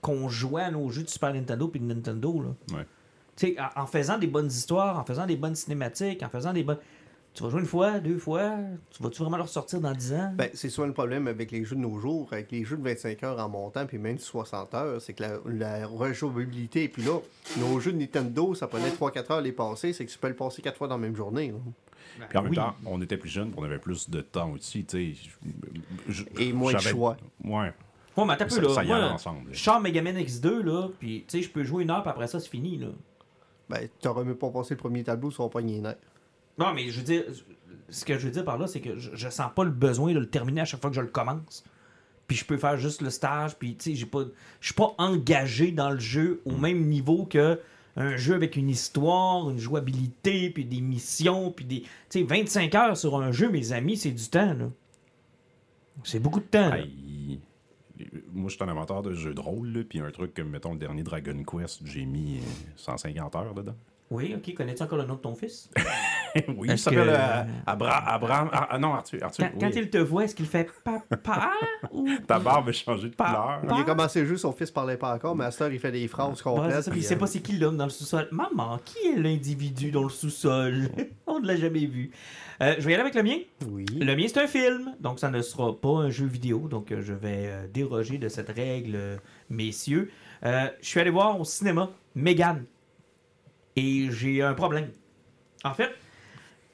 qu'on jouait à nos jeux de Super Nintendo puis de Nintendo. Là. Ouais. Tu sais, en, en faisant des bonnes histoires, en faisant des bonnes cinématiques, en faisant des bonnes. Tu vas jouer une fois, deux fois, tu vas-tu vraiment le ressortir dans 10 ans? Ben, c'est souvent le problème avec les jeux de nos jours, avec les jeux de 25 heures en montant, puis même 60 heures, c'est que la, la rejouabilité. Puis là, nos jeux de Nintendo, ça prenait 3-4 heures les passer, c'est que tu peux le passer 4 fois dans la même journée. là. Puis en même temps, on était plus jeunes, puis on avait plus de temps aussi, tu sais. Et moins de choix. Ouais. Ouais, mais un peu, là. ça y Moi, ensemble. Je sors Megaman X2, là, puis tu sais, je peux jouer une heure, puis après ça, c'est fini, là. Ben, t'aurais même pas passé le premier tableau sur un poignet nerf. Non, mais je veux dire, ce que je veux dire par là, c'est que je, je sens pas le besoin de le terminer à chaque fois que je le commence. Puis je peux faire juste le stage, puis tu sais, j'ai pas, je suis pas engagé dans le jeu au même niveau que un jeu avec une histoire, une jouabilité, puis des missions, puis des, tu sais, 25 heures sur un jeu, mes amis, c'est du temps, là. C'est beaucoup de temps. là. Hey, moi, je suis un amateur de jeux de rôle, là, puis un truc comme, mettons, le dernier Dragon Quest, j'ai mis euh, 150 heures dedans. Oui, ok, connais-tu encore le nom de ton fils? oui, il s'appelle que- euh, Abra- Abraham. Ah, ah, non, Arthur. Arthur Quand, il te voit, est-ce qu'il fait papa ou Ta barbe a changé de couleur. Il a commencé le jeu, son fils parlait pas encore, mais à cette heure, il fait des phrases complètes. ça, puis il sait euh, pas c'est qui l'homme dans le sous-sol. Maman, qui est l'individu dans le sous-sol? On ne l'a jamais vu. Euh, je vais y aller avec le mien. Oui. Le mien, c'est un film, donc ça ne sera pas un jeu vidéo. Donc euh, je vais euh, déroger de cette règle, euh, messieurs. Euh, je suis allé voir au cinéma Megan. Et j'ai un problème. En fait,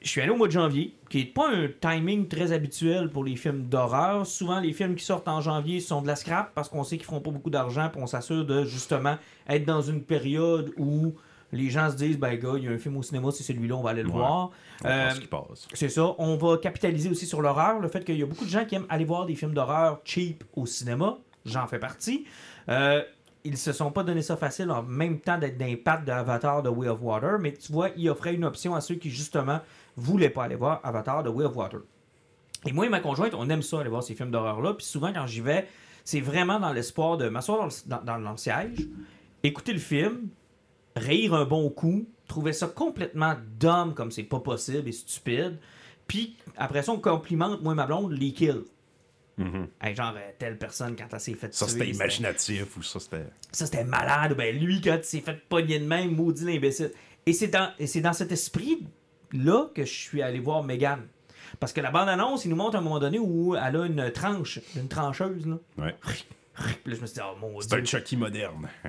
je suis allé au mois de janvier, qui n'est pas un timing très habituel pour les films d'horreur. Souvent, les films qui sortent en janvier sont de la scrap parce qu'on sait qu'ils feront pas beaucoup d'argent, puis on s'assure de justement être dans une période où les gens se disent, ben gars, il y a un film au cinéma, c'est celui-là, on va aller le Ouais. voir. Euh, c'est ça. On va capitaliser aussi sur l'horreur. Le fait qu'il y a beaucoup de gens qui aiment aller voir des films d'horreur cheap au cinéma. J'en fais partie. Euh, ils se sont pas donné ça facile en même temps d'être pattes de Avatar de Way of Water. Mais tu vois, il offrait une option à ceux qui, justement, voulaient pas aller voir Avatar de Way of Water. Et moi et ma conjointe, on aime ça, aller voir ces films d'horreur-là. Puis souvent, quand j'y vais, c'est vraiment dans l'espoir de m'asseoir dans le, dans- dans- dans le siège, écouter le film, rire un bon coup, trouver ça complètement dumb comme c'est pas possible et stupide. Puis après ça, on complimente, moi et ma blonde, les kills. Hey, genre, euh, telle personne, quand elle s'est fait Ça, tuer, c'était imaginatif ou ça, c'était. ça, c'était malade. Ben, lui, quand il s'est fait pogner de même, maudit l'imbécile. Et c'est dans, et dans cet esprit-là que je suis allé voir Megan. Parce que la bande-annonce, il nous montre à un moment donné où elle a une tranche, une trancheuse, là. Ouais. Puis là, je me suis dit, oh mon C'est un dieu. Chucky moderne.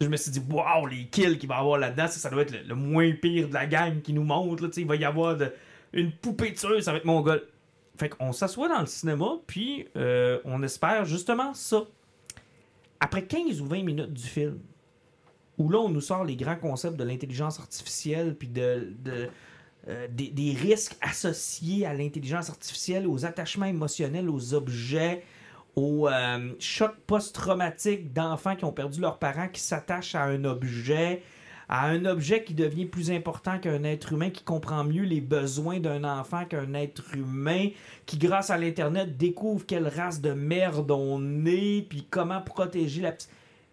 Je me suis dit, waouh, les kills qu'il va y avoir là-dedans, ça, ça doit être le, le moins pire de la gang qui nous montre. Là, il va y avoir de- une poupée de tueuse, ça va être mon gars. Fait qu'on s'assoit dans le cinéma, puis euh, on espère justement ça. Après 15 ou 20 minutes du film, où là, on nous sort les grands concepts de l'intelligence artificielle, puis de, de, euh, des, risques associés à l'intelligence artificielle, aux attachements émotionnels, aux objets, aux euh, chocs post-traumatiques d'enfants qui ont perdu leurs parents, qui s'attachent à un objet, à un objet qui devient plus important qu'un être humain, qui comprend mieux les besoins d'un enfant qu'un être humain, qui grâce à l'Internet découvre quelle race de merde on est, puis comment protéger la petite...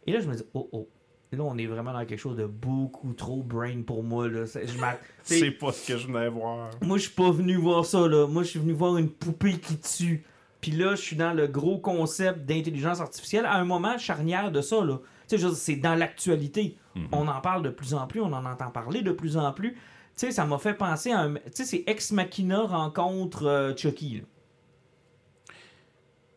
Et là, je me dis, oh oh, là, on est vraiment dans quelque chose de beaucoup trop brain pour moi. Là. C'est- pas ce que je venais voir. moi, je suis pas venu voir ça, là. Moi, je suis venu voir une poupée qui tue. Puis là, je suis dans le gros concept d'intelligence artificielle à un moment charnière de ça, là. C'est dans l'actualité. On en parle de plus en plus, on en entend parler de plus en plus. Tu sais, ça m'a fait penser à un... Tu sais, c'est Ex Machina rencontre euh, Chucky, là.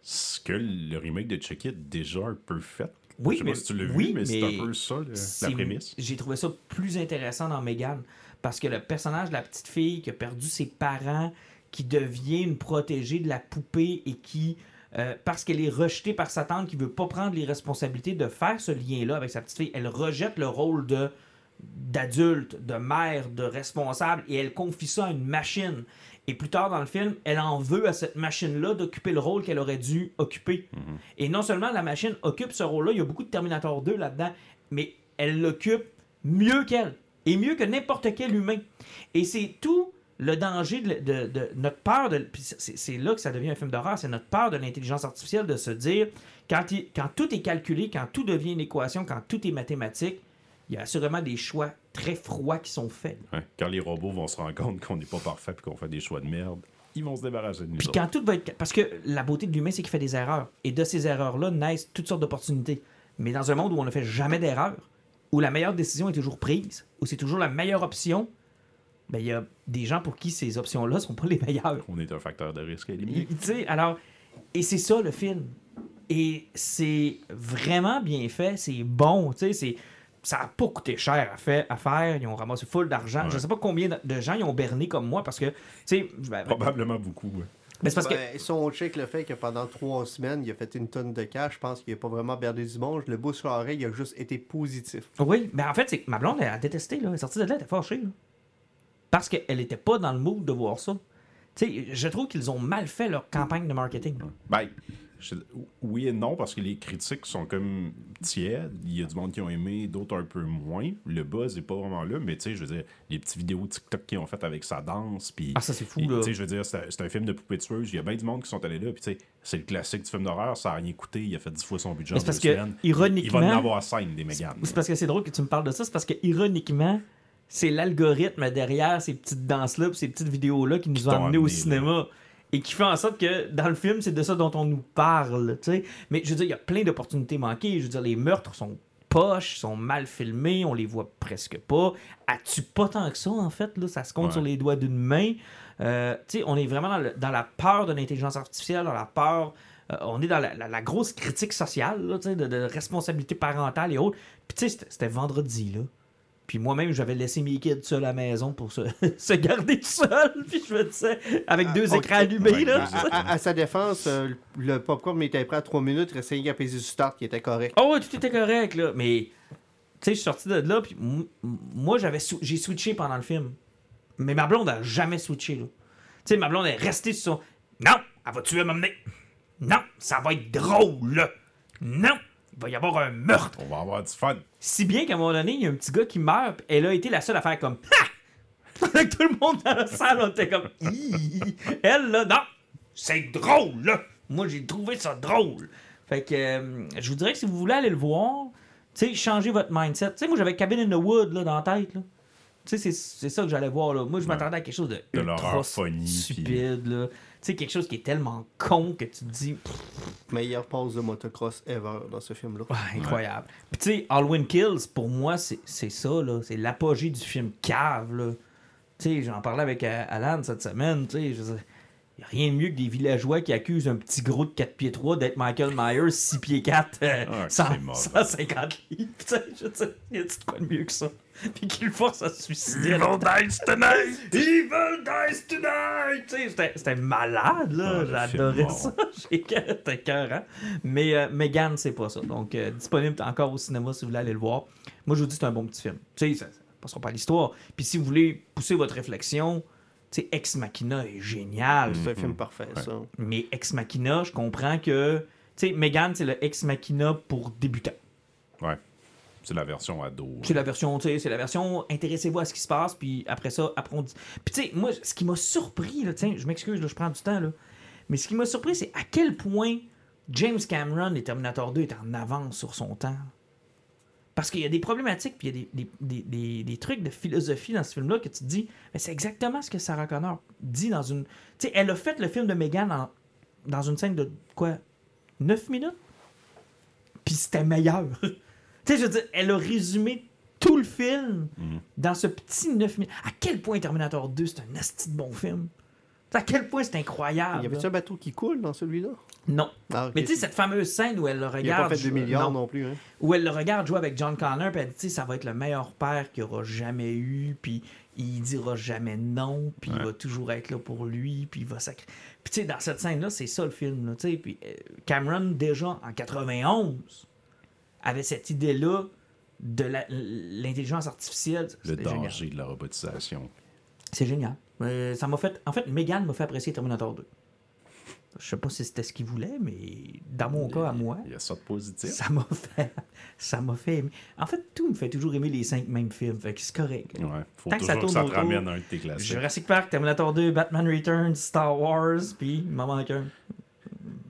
Ce que le remake de Chucky est déjà un peu fait. Oui, je sais mais- pas si tu l'as oui, vu, mais, c'est un peu ça, le- la prémisse. J'ai trouvé ça plus intéressant dans Megan parce que le personnage de la petite fille qui a perdu ses parents, qui devient une protégée de la poupée et qui, euh, parce qu'elle est rejetée par sa tante qui veut pas prendre les responsabilités de faire ce lien-là avec sa petite fille, elle rejette le rôle de d'adulte, de mère, de responsable et elle confie ça à une machine. Et plus tard dans le film, elle en veut à cette machine-là d'occuper le rôle qu'elle aurait dû occuper. Et non seulement la machine occupe ce rôle-là, il y a beaucoup de Terminator 2 là-dedans, mais elle l'occupe mieux qu'elle. Et mieux que n'importe quel humain. Et c'est tout le danger de, de- de notre peur de. C'est c'est là que ça devient un film d'horreur, c'est notre peur de l'intelligence artificielle de se dire, quand, il- quand tout est calculé, quand tout devient une équation, quand tout est mathématique, il y a assurément des choix très froids qui sont faits. Ouais. Quand les robots vont se rendre compte qu'on n'est pas parfait et qu'on fait des choix de merde. Ils vont se débarrasser de nous. Puis quand tout va être. Parce que la beauté de l'humain, c'est qu'il fait des erreurs. Et de ces erreurs-là naissent toutes sortes d'opportunités. Mais dans un monde où on ne fait jamais d'erreurs, où la meilleure décision est toujours prise, où c'est toujours la meilleure option, ben il y a des gens pour qui ces options-là sont pas les meilleures. On est un facteur de risque Tu éliminé. sais, alors. Et c'est ça le film. Et c'est vraiment bien fait, c'est bon, tu sais, c'est. Ça n'a pas coûté cher à, faire, à faire. Ils ont ramassé full d'argent. Ouais. Je sais pas combien de- gens ils ont berné comme moi parce que, tu sais, ben, Probablement beaucoup. ouais. ben, c'est parce que. Si on check le fait que pendant trois semaines, il a fait une tonne de cash, je pense qu'il n'a pas vraiment berné du monde. Le bout sur l'oreille, il a juste été positif. Oui, mais en fait, c'est que ma blonde, elle a détesté. Là. Elle est sortie de là, elle était fâchée. là. Parce qu'elle était pas dans le mood de voir ça. Tu sais, je trouve qu'ils ont mal fait leur campagne de marketing. Ben, je- oui et non, parce que les critiques sont comme tièdes. Il y a du monde qui ont aimé, d'autres un peu moins. Le buzz n'est pas vraiment là, mais tu sais, je veux dire, les petites vidéos TikTok qu'ils ont faites avec sa danse, puis... Ah, ça, c'est fou, là. Tu sais, je veux dire, c'est un- film de poupée tueuse. Il y a bien du monde qui sont allés là, puis tu sais, c'est le classique du film d'horreur, ça a rien coûté, il a fait 10 fois son budget c'est parce que, semaines. ironiquement- Il va en avoir scène, des méganes. C'est parce que c'est drôle que tu me parles de ça. C'est parce que, ironiquement, c'est l'algorithme derrière ces petites danses-là pis ces petites vidéos-là qui nous ont amenés au cinéma. Et qui fait en sorte que dans le film, c'est de ça dont on nous parle. tu sais. Mais je veux dire, il y a plein d'opportunités manquées. Je veux dire, les meurtres sont poches, sont mal filmés, on les voit presque pas. As-tu pas tant que ça, en fait? Là, ça se compte Ouais. sur les doigts d'une main. Euh, tu sais, on est vraiment dans, le- dans la peur de l'intelligence artificielle, dans la peur. euh, on est dans la, la- la grosse critique sociale, là, de, de responsabilité parentale et autres. Puis tu sais, c'était vendredi, là. Puis moi-même, j'avais laissé mes kids seuls à la maison pour se, se garder tout seul. Puis je me disais, avec deux ok. écrans allumés, là. À, à- à sa défense, euh, le popcorn était prêt à 3 minutes, il restait peser sur start qui était correct. Oh, ouais, tout était correct, là. Mais, tu sais, je suis sorti de là, puis moi, j'avais sou- j'ai switché pendant le film. Mais ma blonde a jamais switché, là. Tu sais, ma blonde est restée sur son. Non, elle va tuer m'amener. Non, ça va être drôle, là. Non, il va y avoir un meurtre. On va avoir du fun. Si bien qu'à un moment donné, il y a un petit gars qui meurt, elle a été la seule à faire comme Ha! Avec tout le monde dans la salle, on était comme! Elle, là, non, c'est drôle, là. Moi, j'ai trouvé ça drôle. Fait que euh, je vous dirais que si vous voulez aller le voir, tu sais, changez votre mindset. Tu sais, moi, j'avais Cabin in the Wood, là, dans la tête, là. Tu sais, c'est- ça que j'allais voir, là. Moi, je m'attendais à quelque chose de, De ultra stupide, là. Tu sais, quelque chose qui est tellement con que tu te dis, Meilleure pause de motocross ever dans ce film-là. Ouais, incroyable. Puis tu sais, Halloween Kills, pour moi, c'est c'est ça, là. C'est l'apogée du film cave, là. Tu sais, j'en parlais avec euh, Alan cette semaine, tu sais, je veux dire, y a rien de mieux que des villageois qui accusent un petit gros de 4 pieds 3 d'être Michael Myers, 6 pieds 4, euh, Ah, 100 c'est mauvais. 150 livres. Tu sais, je y a-tu de quoi de mieux que ça? Puis qu'il force à se suicider. Evil dies tonight! Evil dies tonight! Sais, C'était malade, là. Ah, J'adorais ça. J'ai- C'était cœur, Mais euh, Megan, c'est pas ça. Donc, euh, disponible encore au cinéma si vous voulez aller le voir. Moi, je vous dis, c'est un bon petit film. Tu sais, ça, ça passera pas l'histoire. Puis si vous voulez pousser votre réflexion, sais, Ex Machina est génial. C'est un film parfait, ça. Mais Ex Machina, je comprends que. Tu sais, Megan, c'est le Ex Machina pour débutants. Ouais. C'est la version ado. C'est la version, tu sais, c'est la version intéressez-vous à ce qui se passe, puis après ça, dit. Puis tu sais, moi, ce qui m'a surpris, là, tiens, je m'excuse, là, je prends du temps, là. Mais ce qui m'a surpris, c'est à quel point James Cameron et Terminator 2 est en avance sur son temps. Parce qu'il y a des problématiques, puis il y a des, des, des, des- trucs de philosophie dans ce film-là que tu te dis, mais c'est exactement ce que Sarah Connor dit dans une. Tu sais, elle a fait le film de Megan en- dans une scène de quoi? 9 minutes? Puis c'était meilleur. tu sais, je veux dire, elle a résumé tout le film Mhm. dans ce petit 9 minutes. À quel point Terminator 2, c'est un asti de bon film? À quel point c'est incroyable. Il y avait un bateau qui coule dans celui-là? Non. Ah. Mais tu sais, cette fameuse scène où elle le Il a regarde. pas fait 2 jouer- milliards non. non, plus. Hein. Où elle le regarde jouer avec John Connor, puis elle dit, tu sais, ça va être le meilleur père qu'il aura jamais eu, puis il dira jamais non, puis il va toujours être là pour lui, puis il va sacrer. Puis tu sais, dans cette scène-là, c'est ça le film, là, tu sais. Puis euh, Cameron, déjà en 91, avait cette idée-là de l'intelligence artificielle. Le génial. danger de la robotisation. C'est génial. Ça m'a fait. En fait, Megan m'a fait apprécier Terminator 2. Je sais pas si c'était ce qu'il voulait, mais dans mon cas, à moi, Il y a ça de positif. ça m'a fait. Ça m'a fait aimer. En fait, tout me fait toujours aimer les cinq mêmes films. Fait que c'est correct. Ouais. Faut Tant que ça toujours que tourne ça te ramène un de tes classiques. Jurassic Park, Terminator 2, Batman Returns, Star Wars, puis il m'en manque un.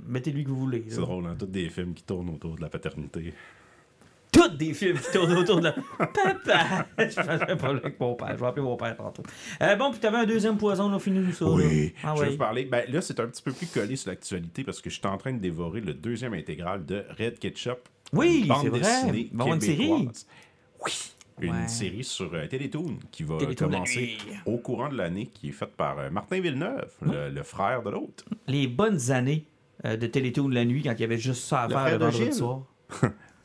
Mettez lui que vous voulez. C'est drôle, hein? Tous des films qui tournent autour de la paternité. Des films qui tournent autour de la... Papa! Je fais un problème avec mon père. Je vais appeler mon père tantôt. Euh, bon, puis t'avais un deuxième poison, là, finis-nous ça. Oui, Ah je vais oui. vous parler. Ben, là, c'est un petit peu plus collé sur l'actualité parce que je suis en train de dévorer le deuxième intégral de Red Ketchup. Oui, c'est vrai. une série. Oui, une Ouais. série sur euh, Télétoon qui va Télétoon commencer au courant de l'année, qui est faite par euh, Martin Villeneuve, le, le frère de l'autre. Les bonnes années euh, de Télétoon de la nuit, quand il y avait juste ça à Le faire le vendredi soir.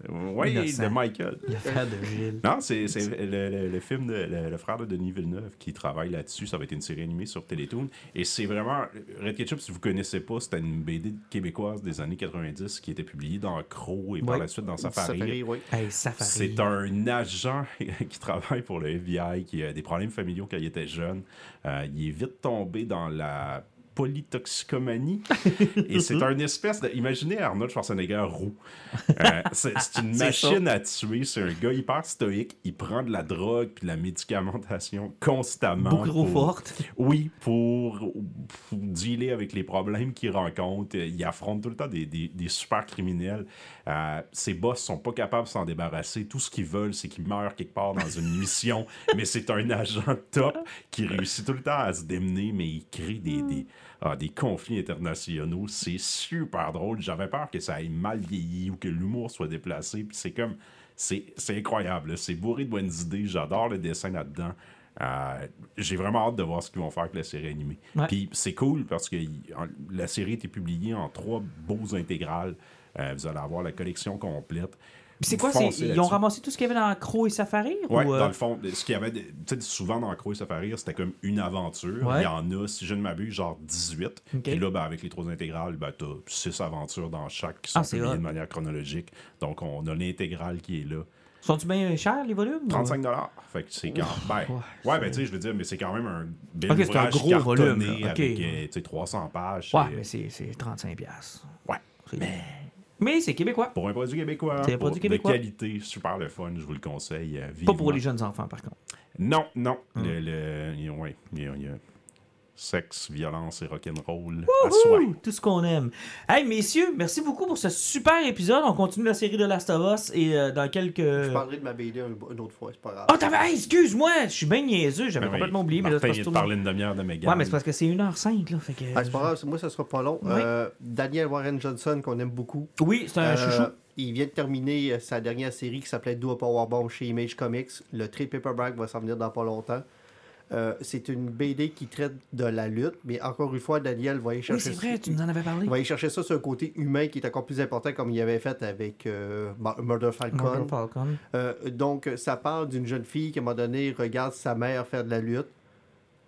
Oui, de Michael. Le frère de Gilles. Non, c'est c'est le, le- le film de le, le frère de Denis Villeneuve qui travaille là-dessus. Ça va être une série animée sur Télétoon. Et c'est vraiment. Red Ketchup, si vous connaissez pas, c'était une BD québécoise des années 90 qui était publiée dans Crow et par la suite dans Safari. Safari, oui. Hey, Safari. C'est un agent qui travaille pour le FBI, qui a des problèmes familiaux quand il était jeune. Euh, il est vite tombé dans la polytoxicomanie. et c'est un espèce de... Imaginez Arnold Schwarzenegger roux. Euh, c'est une machine à tuer. C'est un gars hyper stoïque. Il prend de la drogue puis de la médicamentation constamment. Beaucoup trop pour- forte. oui, pour, pour dealer avec les problèmes qu'il rencontre. Il affronte tout le temps des, des- des super criminels. Euh, ses boss sont pas capables de s'en débarrasser. Tout ce qu'ils veulent, c'est qu'il meure quelque part dans une mission. mais c'est un agent top qui réussit tout le temps à se démener, mais il crée des, des, ah, des conflits internationaux. C'est super drôle. J'avais peur que ça ait mal vieilli ou que l'humour soit déplacé. Puis c'est comme. C'est incroyable. C'est bourré de bonnes idées. J'adore le dessin là-dedans. Euh, J'ai vraiment hâte de voir ce qu'ils vont faire avec la série animée. Ouais. Puis c'est cool parce que la série a été publiée en trois beaux intégrales. Euh, vous allez avoir la collection complète. C'est quoi? Ils ont ramassé tout ce qu'il y avait dans Crow et Safari? Ouais, ou, euh, dans le fond, ce qu'il y avait, tu sais, souvent dans Croix et Safari, c'était comme une aventure. Ouais. Il y en a, si je ne m'abuse, genre 18. Ok. Puis là, ben, avec les trois intégrales, ben, t'as six aventures dans chaque qui sont Ah, publiées de manière chronologique. Donc, on a l'intégrale qui est là. Sont-ils bien chers, les volumes? 35 Fait que c'est quand ben, ouais, ben tu sais, je veux dire, mais c'est quand même un bel Ok, c'est un gros volume, là. Avec euh, tu sais, 300 pages. Ouais, mais c'est c'est 35$. piastres. Ouais. C'est- Mais c'est québécois. Pour un produit québécois, C'est un produit québécois. de qualité, super le fun, je vous le conseille. euh, Pas pour les jeunes enfants, par contre. Non, non. Hum. Le, le- ouais, il y a sexe, violence et rock'n'roll à soi. Tout ce qu'on aime. Hey, messieurs, merci beaucoup pour ce super épisode. On continue la série de Last of Us et euh, dans quelques. Je parlerai de ma BD un- une autre fois, c'est pas grave. Oh, t'avais. Hey, excuse-moi, je suis bien niaiseux, j'avais Ben oui, complètement oublié. Mais là, Martin c'est vient parce de que- parler une demi-heure de Megan. Ouais, mais c'est parce que c'est 1h05, là. Fait que... Ah, c'est pas grave, moi ça sera pas long. Oui. Euh, Daniel Warren Johnson, qu'on aime beaucoup. Oui, c'est un Euh, chouchou. Il vient de terminer euh, sa dernière série qui s'appelait Do a Powerbomb chez Image Comics. Le trade paperback va s'en venir dans pas longtemps. Euh, c'est une BD qui traite de la lutte, mais encore une fois, Daniel va Oui, chercher c'est vrai, tu nous en avais parlé. il va aller chercher ça sur un côté humain qui est encore plus important, comme il avait fait avec euh, Murder Falcon. Morgan Falcon. Euh, donc, ça parle d'une jeune fille qui, à un moment donné, regarde sa mère faire de la lutte.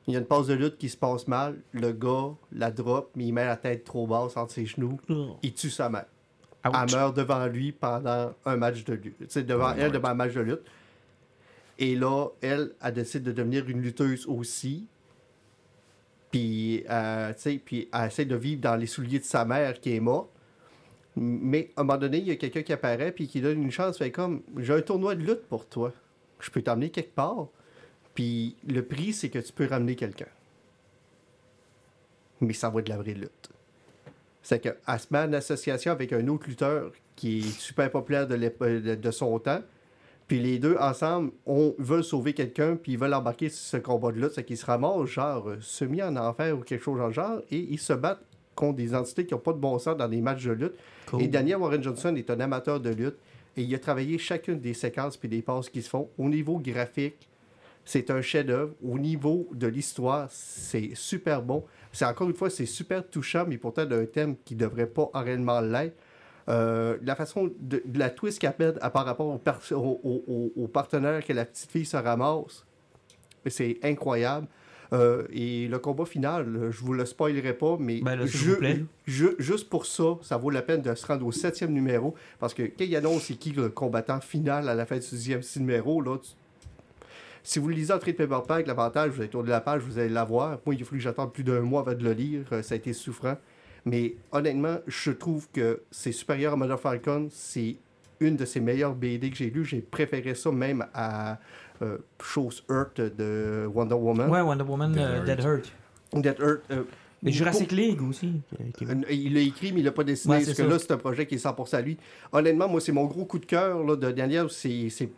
Il y a une pause de lutte qui se passe mal. Le gars la drop, mais il met la tête trop basse entre ses genoux. Il tue sa mère. Ouch. Elle meurt devant lui pendant un match de lutte. Tu sais, devant elle, devant un match de lutte. Et là, elle, elle décide de devenir une lutteuse aussi. Puis, euh, tu sais, puis elle essaie de vivre dans les souliers de sa mère qui est morte. Mais à un moment donné, il y a quelqu'un qui apparaît puis qui donne une chance. Fait comme, j'ai un tournoi de lutte pour toi. Je peux t'emmener quelque part. Puis le prix, c'est que tu peux ramener quelqu'un. Mais ça va de la vraie lutte. C'est qu'elle se met en association avec un autre lutteur qui est super populaire de, de son temps. Puis les deux, ensemble, on veut sauver quelqu'un, puis ils veulent embarquer sur ce combat de lutte. C'est qu'ils se ramassent, genre, euh, semi en enfer ou quelque chose dans le genre, et ils se battent contre des entités qui n'ont pas de bon sens dans des matchs de lutte. Cool. Et Daniel Warren Johnson est un amateur de lutte, et il a travaillé chacune des séquences puis des passes qui se font. Au niveau graphique, c'est un chef-d'œuvre. Au niveau de l'histoire, c'est super bon. C'est encore une fois, c'est super touchant, mais pourtant d'un thème qui devrait pas réellement l'être. Euh, la façon de, de la twist qu'elle met par rapport au, au, au- au- au partenaire que la petite fille se ramasse, c'est incroyable. Euh, et le combat final, je vous le spoilerai pas, mais Ben là, vous plaît. juste pour ça, ça vaut la peine de se rendre au septième numéro. Parce que quand il annonce c'est qui le combattant final à la fin du sixième numéro, là, tu- si vous le lisez en trade paperback, l'avantage, vous allez tourner la page, vous allez l'avoir. Moi, il a fallu que j'attende plus d'un mois avant de le lire. Euh, Ça a été souffrant. Mais honnêtement, je trouve que c'est supérieur à Mother Falcon. C'est une de ses meilleures BD que j'ai lues. J'ai préféré ça même à euh, Chose Earth de Wonder Woman. Ouais, Wonder Woman, Dead Heart. Dead Hurt. Dead Earth, euh, Mais Jurassic League aussi. Euh, Il l'a écrit, mais il l'a pas dessiné. Ouais, parce c'est que ça. là, c'est un projet qui est 100% à lui. Honnêtement, moi, c'est mon gros coup de cœur là, de Daniel. C'est c'est-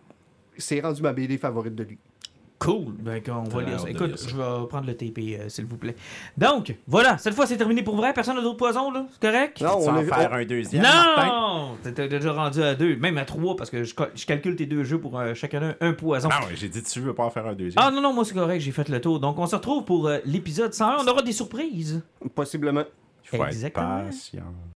c'est rendu ma BD favorite de lui. Cool. Ben, on va lire ça. Écoute, lire ça. je vais prendre le TP, euh, s'il vous plaît. Donc, voilà. Cette fois, c'est terminé pour vrai. Personne n'a d'autres poisons, là? C'est correct? Non, Tu on vas a en faire un deuxième? Non! T'es déjà rendu à deux, même à trois, parce que je, cal- je calcule tes deux jeux pour euh, chacun un, un poison. Ah ouais, j'ai dit tu veux pas en faire un deuxième. Ah non, non, moi c'est correct, j'ai fait le tour. Donc on se retrouve pour euh, l'épisode 101. On aura des surprises. Possiblement. Faut être exactement. patient.